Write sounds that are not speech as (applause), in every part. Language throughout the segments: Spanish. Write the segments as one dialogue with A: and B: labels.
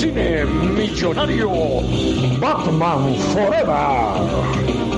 A: cine millonario Batman Forever.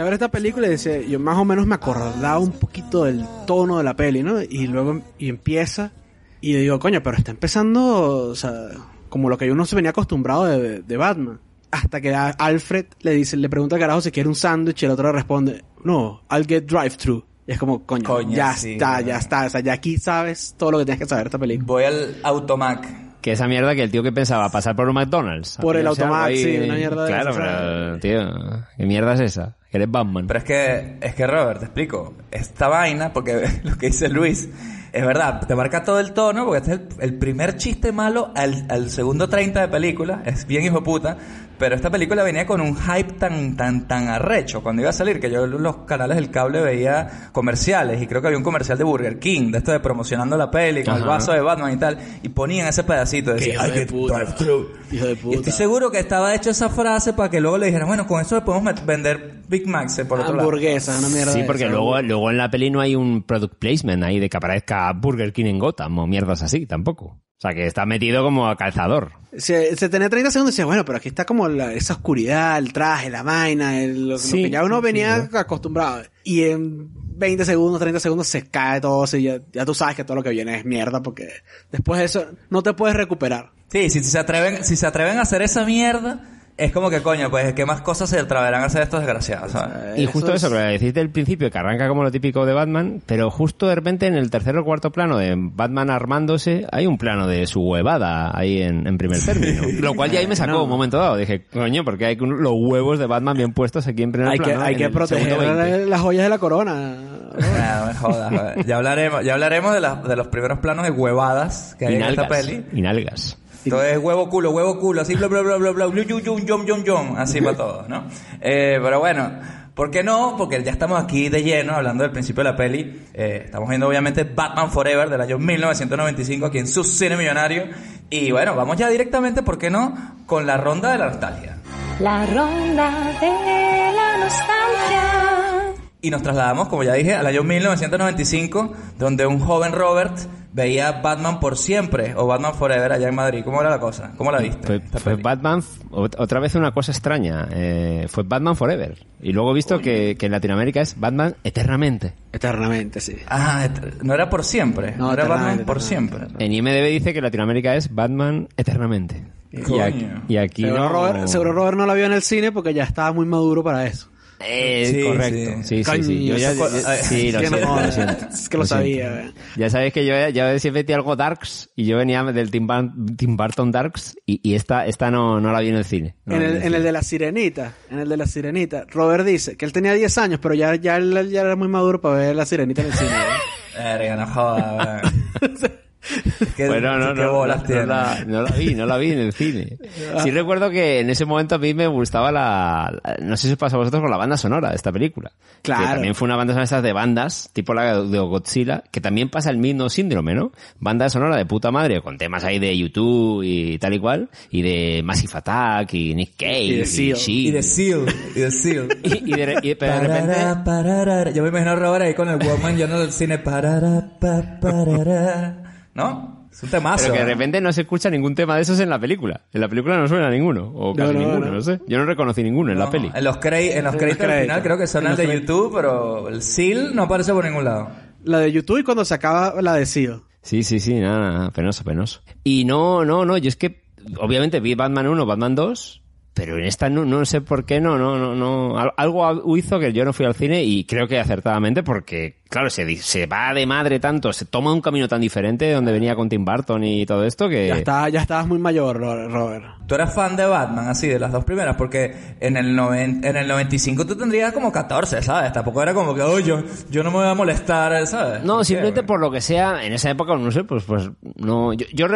B: Empecé a ver esta película y decía, yo más o menos me acordaba un poquito del tono de la peli, ¿no? Y luego y empieza y yo digo, coño, pero está empezando, o sea, como lo que uno se venía acostumbrado de, de Batman. Hasta que a Alfred le dice, le pregunta al carajo si quiere un sándwich y el otro le responde, no, I'll get drive-thru. Y es como, coño,
C: Coño,
B: ya
C: sí,
B: está, ya está. O sea, ya aquí sabes todo lo que tienes que saber de esta película.
C: Voy al Automac.
D: Que esa mierda que el tío que pensaba pasar por un McDonald's.
B: Por el Automac, sí, una mierda de
D: Claro,
B: esa,
D: pero, tío, ¿qué mierda es esa? Eres Batman.
C: Pero es que, es que Robert, te explico. Esta vaina, porque (laughs) lo que dice Luis, es verdad, te marca todo el tono, porque este es el, el primer chiste malo al, al segundo 30 de película, es bien hijo puta, pero esta película venía con un hype tan, tan, tan arrecho cuando iba a salir, que yo en los canales del cable veía comerciales, y creo que había un comercial de Burger King, de esto de promocionando la peli, con el vaso de Batman y tal, y ponían ese pedacito, decía,
B: hijo
C: "I
B: de puta.
C: drive-thru".
B: Hijo de
C: Y
B: puta.
C: estoy seguro que estaba hecho esa frase para que luego le dijeran, bueno, con eso le podemos vender Big Macs por otro lado.
B: Hamburguesas, una mierda
D: Sí, porque
B: esa.
D: luego, luego en la peli no hay un product placement ahí de que aparezca Burger King en Gotham o mierdas así, tampoco. O sea, que está metido como a calzador.
B: Se, se tenía 30 segundos y decía, bueno, pero aquí está como la- esa oscuridad, el traje, la vaina, el- lo, que ya uno
D: sí,
B: venía
D: sí,
B: acostumbrado. Y en 20 segundos, 30 segundos se cae todo, así, ya, ya tú sabes que todo lo que viene es mierda porque después de eso no te puedes recuperar.
C: Sí, si se atreven, si se atreven a hacer esa mierda, es como que coño, pues qué más cosas se atreverán a hacer estos desgraciados, ¿sabes?
D: Y
B: Eso
D: justo
B: es-
D: eso, que deciste al principio, que arranca como lo típico de Batman, pero justo de repente en el tercer o cuarto plano de Batman armándose, hay un plano de su huevada ahí en, en primer término. Lo cual ya ahí me sacó
B: No.
D: un momento dado. Dije, coño, porque hay un- los huevos de Batman bien puestos aquí en primer
B: Hay que,
D: plano.
B: hay que proteger
D: 20.
B: las joyas de la corona.
C: Ah, no me jodas, joder. ya hablaremos, ya hablaremos de, las- de los primeros planos de huevadas que hay
D: Y
C: en esta peli.
D: Y nalgas.
C: Entonces, huevo culo, huevo culo, así bla bla bla bla bla, blu, yum, yum, yum, yum, yum, así para todos, ¿no? Eh, pero bueno, ¿por qué no? Porque ya estamos aquí de lleno hablando del principio de la peli. Eh, estamos viendo obviamente Batman Forever del año 1995 aquí en su cine millonario. Y bueno, vamos ya directamente, ¿por qué no? Con la ronda de la nostalgia.
E: La ronda de la nostalgia.
C: Y nos trasladamos, como ya dije, al año 1995, donde un joven Robert veía Batman por siempre o Batman Forever allá en Madrid. ¿Cómo era la cosa? ¿Cómo la viste?
D: Fue? Batman, ot- otra vez una cosa extraña, eh, fue Batman Forever. Y luego he visto que, que en Latinoamérica es Batman eternamente.
B: Eternamente, sí.
C: Ah, et- no era por siempre. No,
B: No,
C: era Batman
B: eternamente,
C: por siempre.
D: En IMDB dice que Latinoamérica es Batman eternamente. Y aquí, y aquí
B: Seguro,
D: no...
B: Robert, seguro Robert no la vio en el cine porque ya estaba muy maduro para eso.
D: Eh,
C: Sí,
D: correcto. Sí, sí, sí. Yo ya, ya- sí, lo (laughs)
B: no
D: siento,
B: jodas.
D: lo siento. (laughs)
B: Es que lo
D: siento.
B: sabía, eh.
D: Ya sabéis que yo, yo siempre metí algo Darks y yo venía del Tim, Bur- Tim Burton Darks y, y esta, esta no, no la vi en el cine. No
B: En
D: la vi
B: el, en el de la sirenita, en el de la sirenita, Robert dice que él tenía 10 años, pero ya, ya, él ya era muy maduro para ver la sirenita en el cine. ¿eh? (laughs)
C: Verga, no jodas. Weón. (laughs) ¿Qué,
D: Bueno, no, no,
C: bolas
D: no, no la, no la vi, no la vi en el cine. (laughs) Sí recuerdo que en ese momento a mí me gustaba la, la- no sé si os pasa a vosotros con la banda sonora de esta película.
B: Claro.
D: Que también fue una banda sonora esas de bandas, tipo la de Godzilla, que también pasa el mismo síndrome, ¿no? Banda sonora de puta madre, con temas ahí de YouTube y tal y cual, y de Massive Attack, y Nick Cave,
B: Y de Seal.
D: Shield.
C: Y de Seal. Y de Seal. (laughs)
D: Y, y de, y- pero de repente...
C: Parará. Yo me imagino a Robert ahí con el Walkman lleno del cine. Parará, pa, parará. ¿No? Es un temazo.
D: Pero que de
C: ¿eh?
D: repente no se escucha ningún tema de esos en la película. En la película no suena ninguno. O casi
B: no,
D: ninguno,
B: no.
D: no. sé. Yo no reconocí ninguno en la peli.
C: En los, cre- en los créditos al final creo que son
B: En
C: el
B: los
C: de. YouTube, pero el Seal no aparece por ningún lado.
B: La de YouTube y cuando se acaba la de Seal.
D: Sí, sí, sí, nada, nada, penoso, penoso. Y no, no, no, yo es que, obviamente vi Batman 1, Batman 2, pero en esta no, no sé por qué no, no, no, no. Al- Algo hizo que yo no fui al cine y creo que acertadamente porque claro, se, se va de madre tanto, se toma un camino tan diferente de donde venía con Tim Burton y todo esto que...
B: Ya, está, ya estabas muy mayor, Ro- Robert.
C: Tú eras fan de Batman, así, de las dos primeras, porque en el, noven- en el 95 tú tendrías como 14, ¿sabes? Tampoco era como que, oye, yo, yo no me voy a molestar, ¿sabes?
D: No,
C: ¿Por qué,
D: simplemente
C: güey?
D: por lo que sea, en esa época, no sé, pues, pues, no, yo, yo,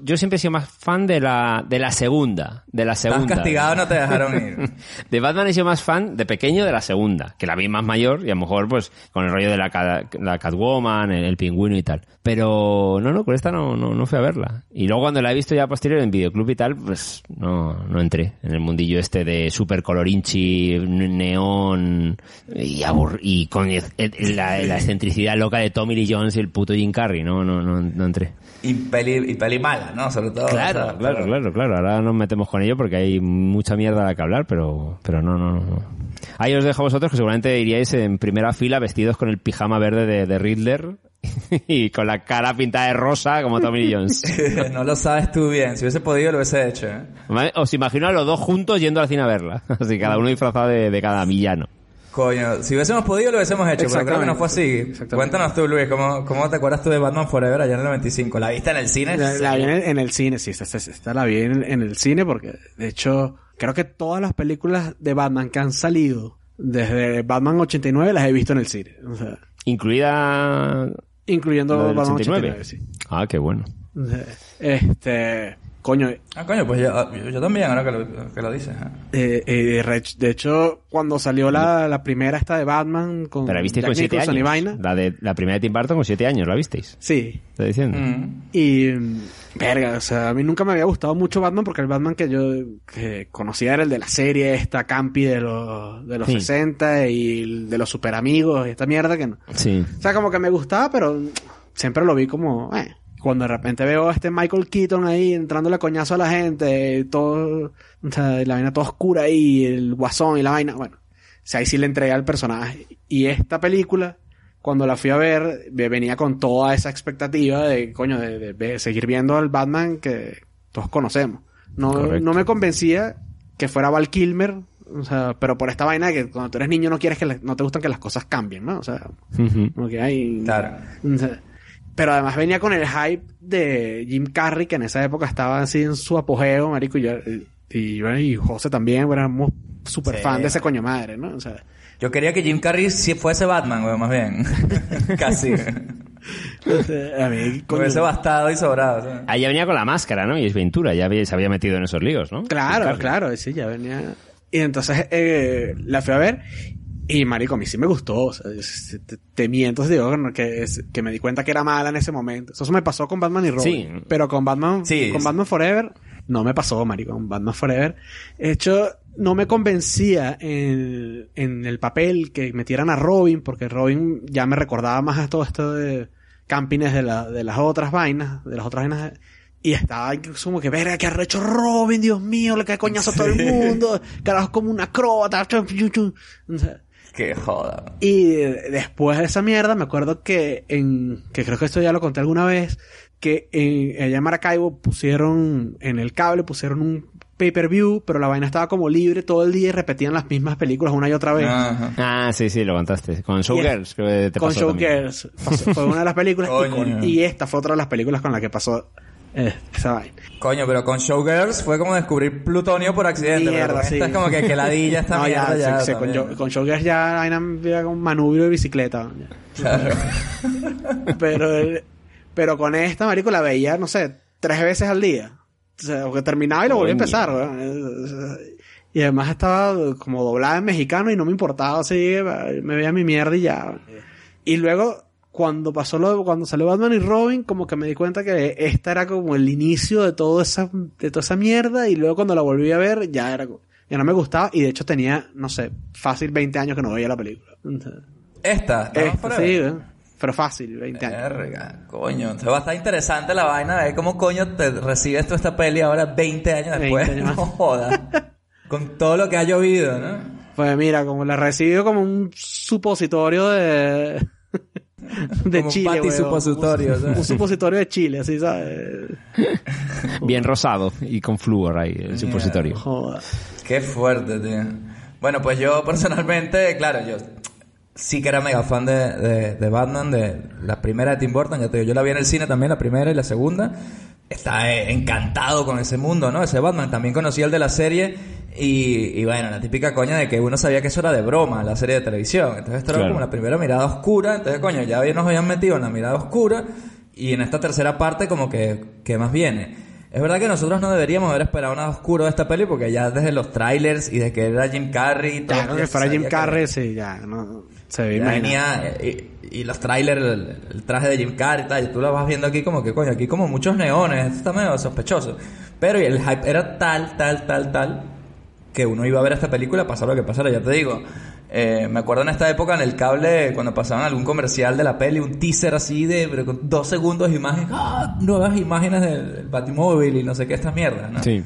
D: yo siempre he sido más fan de la, de la segunda, de la
C: Estás
D: segunda.
C: castigado, no te dejaron ir. (laughs)
D: De Batman he sido más fan de pequeño de la segunda, que la vi más mayor y a lo mejor pues con el rollo de la, ca- la Catwoman, el, pingüino y tal. Pero no, no, con esta no, no, no fui a verla. Y luego cuando la he visto ya posterior en videoclub y tal, pues no, no entré en el mundillo este de super colorinchi, neón y, y con la, la excentricidad loca de Tommy Lee Jones y el puto Jim Carrey. No, no, no, no entré.
C: Y peli, y peli mala, ¿no? Sobre todo.
D: Claro, claro,
C: Pero-
D: claro, claro. Ahora nos metemos con ello porque hay mucha mierda de la que hablar, pero, pero no, no, no. Ahí os dejo a vosotros que seguramente iríais en primera fila vestidos con el pijama verde de, de Riddler (laughs) y con la cara pintada de rosa como Tommy Jones. (laughs)
C: no lo sabes tú bien. Si hubiese podido, lo hubiese hecho, ¿eh?
D: Os imagino a los dos juntos yendo al cine a verla. (laughs) Así, cada uno disfrazado de, de cada villano.
C: Coño, si hubiésemos podido, lo hubiésemos hecho, pero creo que no fue así. Cuéntanos tú, Luis, ¿cómo, ¿cómo te acuerdas tú de Batman Forever allá en el 95? ¿La viste en el cine?
B: La, la vi en el, en el cine, sí, esta, esta- esta la vi en, en el cine porque, de hecho, creo que todas las películas de Batman que han salido desde Batman 89 las he visto en el cine. O sea,
D: Incluida
B: incluyendo Batman
D: 89.
B: 89, sí.
D: Ah, qué bueno.
B: Este, coño,
C: Ah, coño, pues yo, yo, yo también, ahora que lo, que lo dices. ¿eh?
B: eh, eh, de hecho, cuando salió la, la primera esta de Batman con
D: Pero la visteis
B: Jack
D: con siete
B: Nicholson y
D: años.
B: vaina,
D: La, de, la primera de Tim Burton con siete años, ¿la visteis?
B: sí,
D: Estoy diciendo.
C: Mm.
B: Y, mm, verga, o sea, a mí nunca me había gustado mucho Batman porque el Batman que yo que conocía era el de la serie esta campi de los, de los
D: Sí.
B: 60 y el de los super amigos y esta mierda que no.
D: Sí.
B: O sea, como que me gustaba, pero siempre lo vi como, eh. Cuando de repente veo a este Michael Keaton ahí entrando la coñazo a la gente, todo, o sea, la vaina toda oscura ahí, el guasón y la vaina, bueno. O sea, ahí sí le entregué al personaje. Y esta película, cuando la fui a ver, ve- venía con toda esa expectativa de, coño, de, de- de seguir viendo al Batman que todos conocemos. No,
D: Correcto.
B: no me convencía que fuera Val Kilmer, o sea, pero por esta vaina de que cuando tú eres niño no quieres que, la- no te gustan que las cosas cambien, ¿no? O sea, como que hay...
C: Claro.
B: o sea, Pero además venía con el hype de Jim Carrey, que en esa época estaba así en su apogeo, marico, y yo, y, yo y José también, éramos súper
C: Sí.
B: fan de ese coño madre, ¿no? O sea,
C: Yo quería que Jim Carrey sí fuese Batman, güey, más bien. (laughs) Casi.
B: a mí, coño,
C: bastado y sobrado. ¿sabes?
D: Ahí ya venía con la máscara, ¿no? Y es Ventura, ya había- se había metido en esos líos, ¿no?
B: Claro, claro, sí, ya venía. Y entonces eh, la fui a ver y marico, a mí sí me gustó. O sea, es- te, te miento, digo que, que me di cuenta que era mala en ese momento. Eso me pasó con Batman y Robin.
D: Sí.
B: Pero con Batman,
C: Sí,
B: con. Batman Forever, no me pasó, marico, con Batman Forever. De hecho, no me convencía en, en el papel que metieran a Robin, porque Robin ya me recordaba más a todo esto de campines de, la, de las otras vainas, de las otras vainas. Y estaba incluso como que, verga, que arrecho Robin, Dios mío, le cae coñazo a todo el mundo, carajo como una acróbata. O sea,
C: Que joda.
B: y después de esa mierda, me acuerdo que en, que creo que esto ya lo conté alguna vez, que en, allá en Maracaibo pusieron, en el cable pusieron un pay-per-view, pero la vaina estaba como libre todo el día y repetían las mismas películas una y otra vez.
C: Ajá.
D: Ah, sí, sí, lo contaste. Con Showgirls, creo que te
B: con. Showgirls. Pasó- Fue una de las películas y, con- y esta fue otra de las películas con la que pasó eh, esa vaina.
C: Coño, pero con Showgirls fue como descubrir plutonio por accidente.
B: Mierda,
C: con
B: sí.
C: esta es como que, que ladilla esta (laughs)
B: No,
C: mierda ya.
B: sí, sí, con, con Showgirls ya la vaina era como un manubrio de bicicleta.
C: Claro. (laughs)
B: pero, el- pero con esta, marico, la veía, no sé, tres veces al día. O sea, porque terminaba y lo volvía a empezar, weón. Y además estaba como doblada en mexicano y no me importaba, así, me veía mi mierda y ya. Y luego, cuando pasó lo cuando salió Batman y Robin, como que me di cuenta que esta era como el inicio de todo esa, de toda esa mierda, y luego cuando la volví a ver, ya era, ya no me gustaba, y de hecho tenía, no sé, fácil 20 años que no veía la película.
C: Esta.
B: Esta, sí, weón. pero fácil, 20 años.
C: Verga, coño. Entonces va a estar interesante la vaina de ver cómo coño te recibes tú esta peli ahora 20 años
B: 20
C: después.
B: años. (laughs)
C: No jodas. (laughs) Con todo lo que ha llovido, ¿no?
B: Pues mira, como la recibido como un supositorio de. (laughs) de
C: Como un
B: Chile.
C: pati
B: weón.
C: supositorio,
B: Un,
C: ¿sabes?
B: un supositorio de Chile, así, ¿sabes? (laughs)
D: Bien rosado y con flúor ahí, el supositorio.
B: Joda.
C: Qué fuerte, tío. Bueno, pues yo personalmente, claro, yo sí que era mega fan de, de, de Batman, de la primera de Tim Burton. Ya te digo, yo la vi en el cine también, la primera y la segunda. Está eh, encantado con ese mundo, ¿no? Ese Batman. También conocía el de la serie. Y, y bueno, la típica coña de que uno sabía que eso era de broma, la serie de televisión. Entonces esto era
D: Claro.
C: como la primera mirada oscura. Entonces, coño, ya nos habían metido en la mirada oscura. Y en esta tercera parte, como que, que más viene. Es verdad que nosotros no deberíamos haber esperado nada oscuro de esta peli porque ya desde los trailers y de que era Jim Carrey y todo,
B: Claro que fuera Jim
C: que-
B: Carrey, sí, ya, no, se ve
C: venía eh, y, y los trailers, el, el traje de Jim Carrey y tal, y tú lo vas viendo aquí como que, coño, aquí como muchos neones, esto está medio sospechoso. Pero el hype era tal, tal, tal, tal, que uno iba a ver esta película, pasara lo que pasara, ya te digo. Eh, me acuerdo en esta época en el cable, cuando pasaban algún comercial de la peli, un teaser así de pero con dos segundos de imagen, ¡ah! nuevas imágenes del, del Batimóvil y no sé qué, estas mierdas, ¿no?
D: Sí.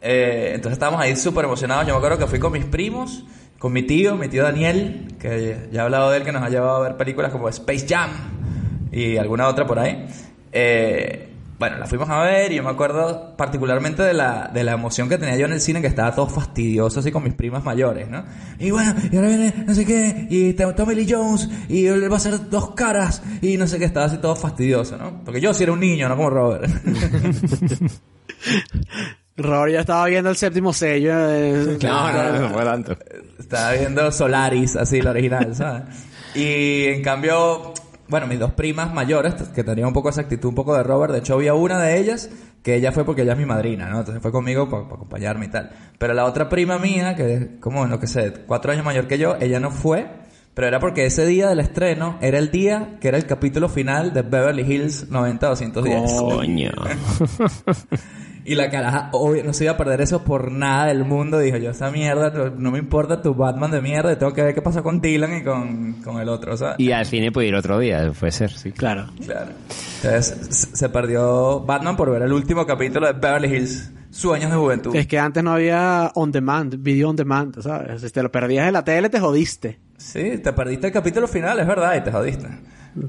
C: Eh, entonces estábamos ahí súper emocionados. Yo me acuerdo que fui con mis primos, con mi tío, mi tío Daniel, que ya he hablado de él, que nos ha llevado a ver películas como Space Jam y alguna otra por ahí. Eh, bueno, la fuimos a ver y yo me acuerdo particularmente de la, de la emoción que tenía yo en el cine, que estaba todo fastidioso así con mis primas mayores, ¿no? Y bueno, y ahora viene no sé qué, y te- Tommy Lee Jones, y él va a hacer dos caras, y no sé qué, estaba así todo fastidioso, ¿no? Porque yo sí era un niño, no como Robert. (laughs)
B: Robert ya estaba viendo el séptimo sello. de-
D: No, no, no fue tanto.
C: Estaba viendo Solaris, así, la original, ¿sabes? Y en cambio, bueno, mis dos primas mayores, que tenían un poco esa actitud, un poco de Robert, de hecho había una de ellas que ella fue porque ella es mi madrina, ¿no? Entonces fue conmigo para acompañarme y tal. Pero la otra prima mía, que es como, no que sé, cuatro años mayor que yo, ella no fue, pero era porque ese día del estreno era el día que era el capítulo final de Beverly Hills 90-210.
D: Coño. (laughs)
C: Y la caraja, obvio, no se iba a perder eso por nada del mundo. Dijo yo, esa mierda, no, me importa tu Batman de mierda, tengo que ver qué pasa con Dylan y con, con el otro, ¿sabes?
D: Y al cine puede ir otro día, puede ser, sí.
B: Claro.
C: Claro. Entonces, se se perdió Batman por ver el último capítulo de Beverly Hills, Sueños de Juventud.
B: Es que antes no había on demand, video on demand, ¿sabes? Si te lo perdías en la tele, te jodiste.
C: Sí, te perdiste el capítulo final, es verdad, y te jodiste.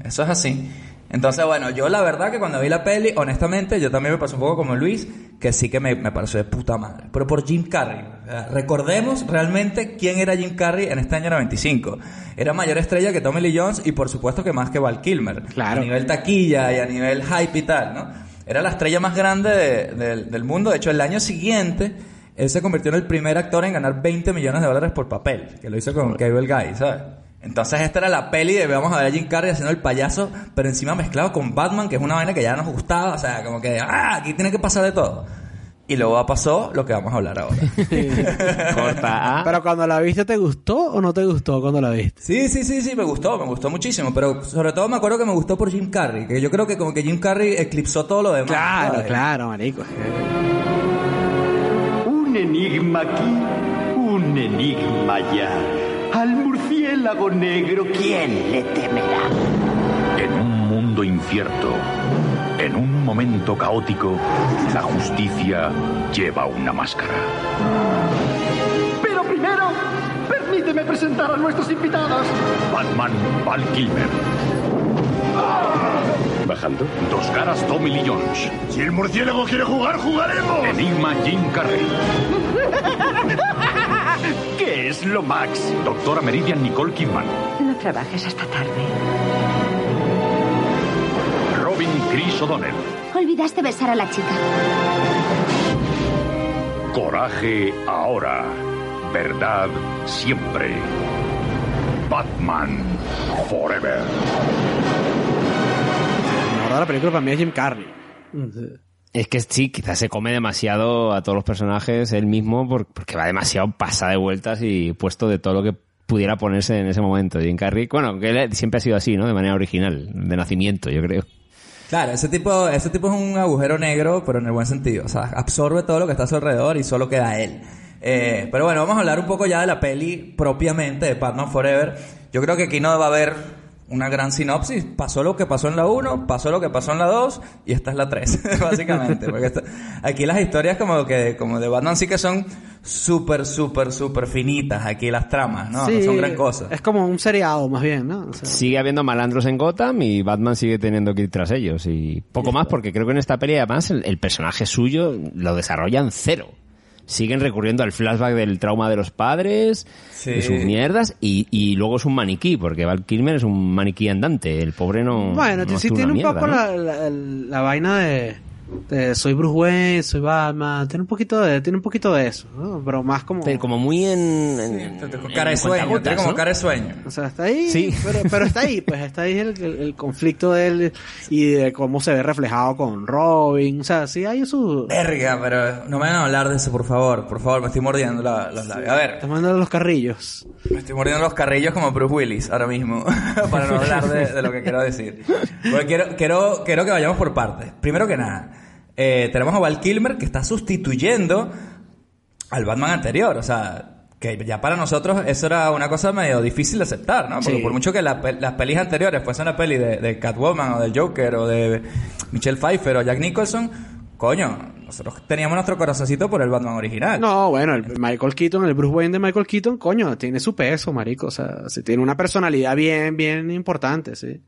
C: Eso es así. Entonces, bueno, yo la verdad que cuando vi la peli, honestamente, yo también me pasó un poco como Luis, que sí que me, me pareció de puta madre. Pero por Jim Carrey. Recordemos realmente quién era Jim Carrey en este año 95. Era mayor estrella que Tommy Lee Jones y por supuesto que más que Val Kilmer.
B: Claro.
C: A nivel taquilla y a nivel hype y tal, ¿no? Era la estrella más grande de- del- del mundo. De hecho, el año siguiente, él se convirtió en el primer actor en ganar 20 millones de dólares por papel, que lo hizo con Cable Guy, ¿sabes? Entonces esta era la peli de vamos a ver a Jim Carrey haciendo el payaso, pero encima mezclado con Batman, que es una vaina que ya nos gustaba, o sea, como que, ah, aquí tiene que pasar de todo. Y luego pasó lo que vamos a hablar ahora. (laughs)
D: Corta.
B: Pero cuando la viste, ¿te gustó o no te gustó cuando la viste?
C: Sí, sí, sí, sí, me gustó, me gustó muchísimo, pero sobre todo me acuerdo que me gustó por Jim Carrey, que yo creo que como que Jim Carrey eclipsó todo lo demás.
B: Claro,
C: ¿sabes?
B: claro, marico.
F: Un enigma aquí, un enigma allá. Al murciélago negro, ¿quién le temerá?
G: En un mundo incierto, en un momento caótico, la justicia lleva una máscara.
F: Pero primero, permíteme presentar a nuestros invitados.
G: Batman Val Kilmer.
F: Bajando.
G: Dos caras Tommy Lee Jones.
F: Si el murciélago quiere jugar, jugaremos.
G: Enigma Jim Carrey.
F: ¿Qué es lo Max?
G: Doctora Meridian Nicole Kidman.
H: No trabajes hasta tarde.
G: Robin Chris O'Donnell.
I: Olvidaste besar a la chica.
G: Coraje ahora. Verdad siempre. Batman Forever.
B: La verdad, la película para mí es Jim Carrey.
D: Es que sí, quizás se come demasiado a todos los personajes él mismo por- porque va demasiado pasada de vueltas y puesto de todo lo que pudiera ponerse en ese momento. Jim Carrey, bueno, que él siempre ha sido así, ¿no? De manera original, de nacimiento, yo creo.
C: Claro, ese tipo, ese tipo es un agujero negro, pero en el buen sentido. O sea, absorbe todo lo que está a su alrededor y solo queda él. Eh, pero bueno, vamos a hablar un poco ya de la peli propiamente de Batman Forever. Yo creo que aquí no va a haber una gran sinopsis. Pasó lo que pasó en la 1, pasó lo que pasó en la 2 y esta es la 3, (laughs) básicamente. Porque esta- aquí las historias como que como de Batman sí que son súper, súper, súper finitas. Aquí las tramas, ¿no?
B: Sí,
C: no son gran cosa.
B: Es como un seriado, más bien, ¿no? O sea,
D: Sigue habiendo malandros en Gotham y Batman sigue teniendo que ir tras ellos. Y poco más porque creo que en esta peli además el, el personaje suyo lo desarrollan cero. Siguen recurriendo al flashback del trauma de los padres,
C: Sí.
D: de sus mierdas, y, y luego es un maniquí, porque Val Kilmer es un maniquí andante. El pobre no.
B: Bueno,
D: no
B: sí tiene un
D: mierda,
B: poco
D: ¿no?
B: la, la, la vaina de, de soy Bruce Wayne, soy Batman, tiene un poquito de, tiene un poquito de eso, ¿no? Pero más como...
D: Pero como muy en. en-
C: Con cara de sueño, tiene como
D: ¿no?
C: cara de sueño.
B: O sea, está ahí,
D: Sí.
B: pero, pero está ahí, pues está ahí el, el- el conflicto de él y de cómo se ve reflejado con Robin, o sea, sí hay su...
C: Verga, pero no me van a hablar de eso, por favor. Por favor, me estoy mordiendo la- los labios. A ver,
B: Estás mandando los carrillos.
C: me estoy mordiendo los carrillos como Bruce Willis ahora mismo. (laughs) para no hablar de, de lo que quiero decir. Porque quiero, quiero, quiero que vayamos por partes. Primero que nada, eh, tenemos a Val Kilmer que está sustituyendo al Batman anterior. O sea, que ya para nosotros eso era una cosa medio difícil de aceptar, ¿no? Porque
B: Sí.
C: por mucho que la las pelis anteriores fuesen una peli de, de Catwoman o del Joker o de Michelle Pfeiffer o Jack Nicholson, coño, nosotros teníamos nuestro corazoncito por el Batman original.
B: No, bueno, el Michael Keaton, el Bruce Wayne de Michael Keaton, coño, tiene su peso, marico, o sea, tiene una personalidad bien, bien importante, sí.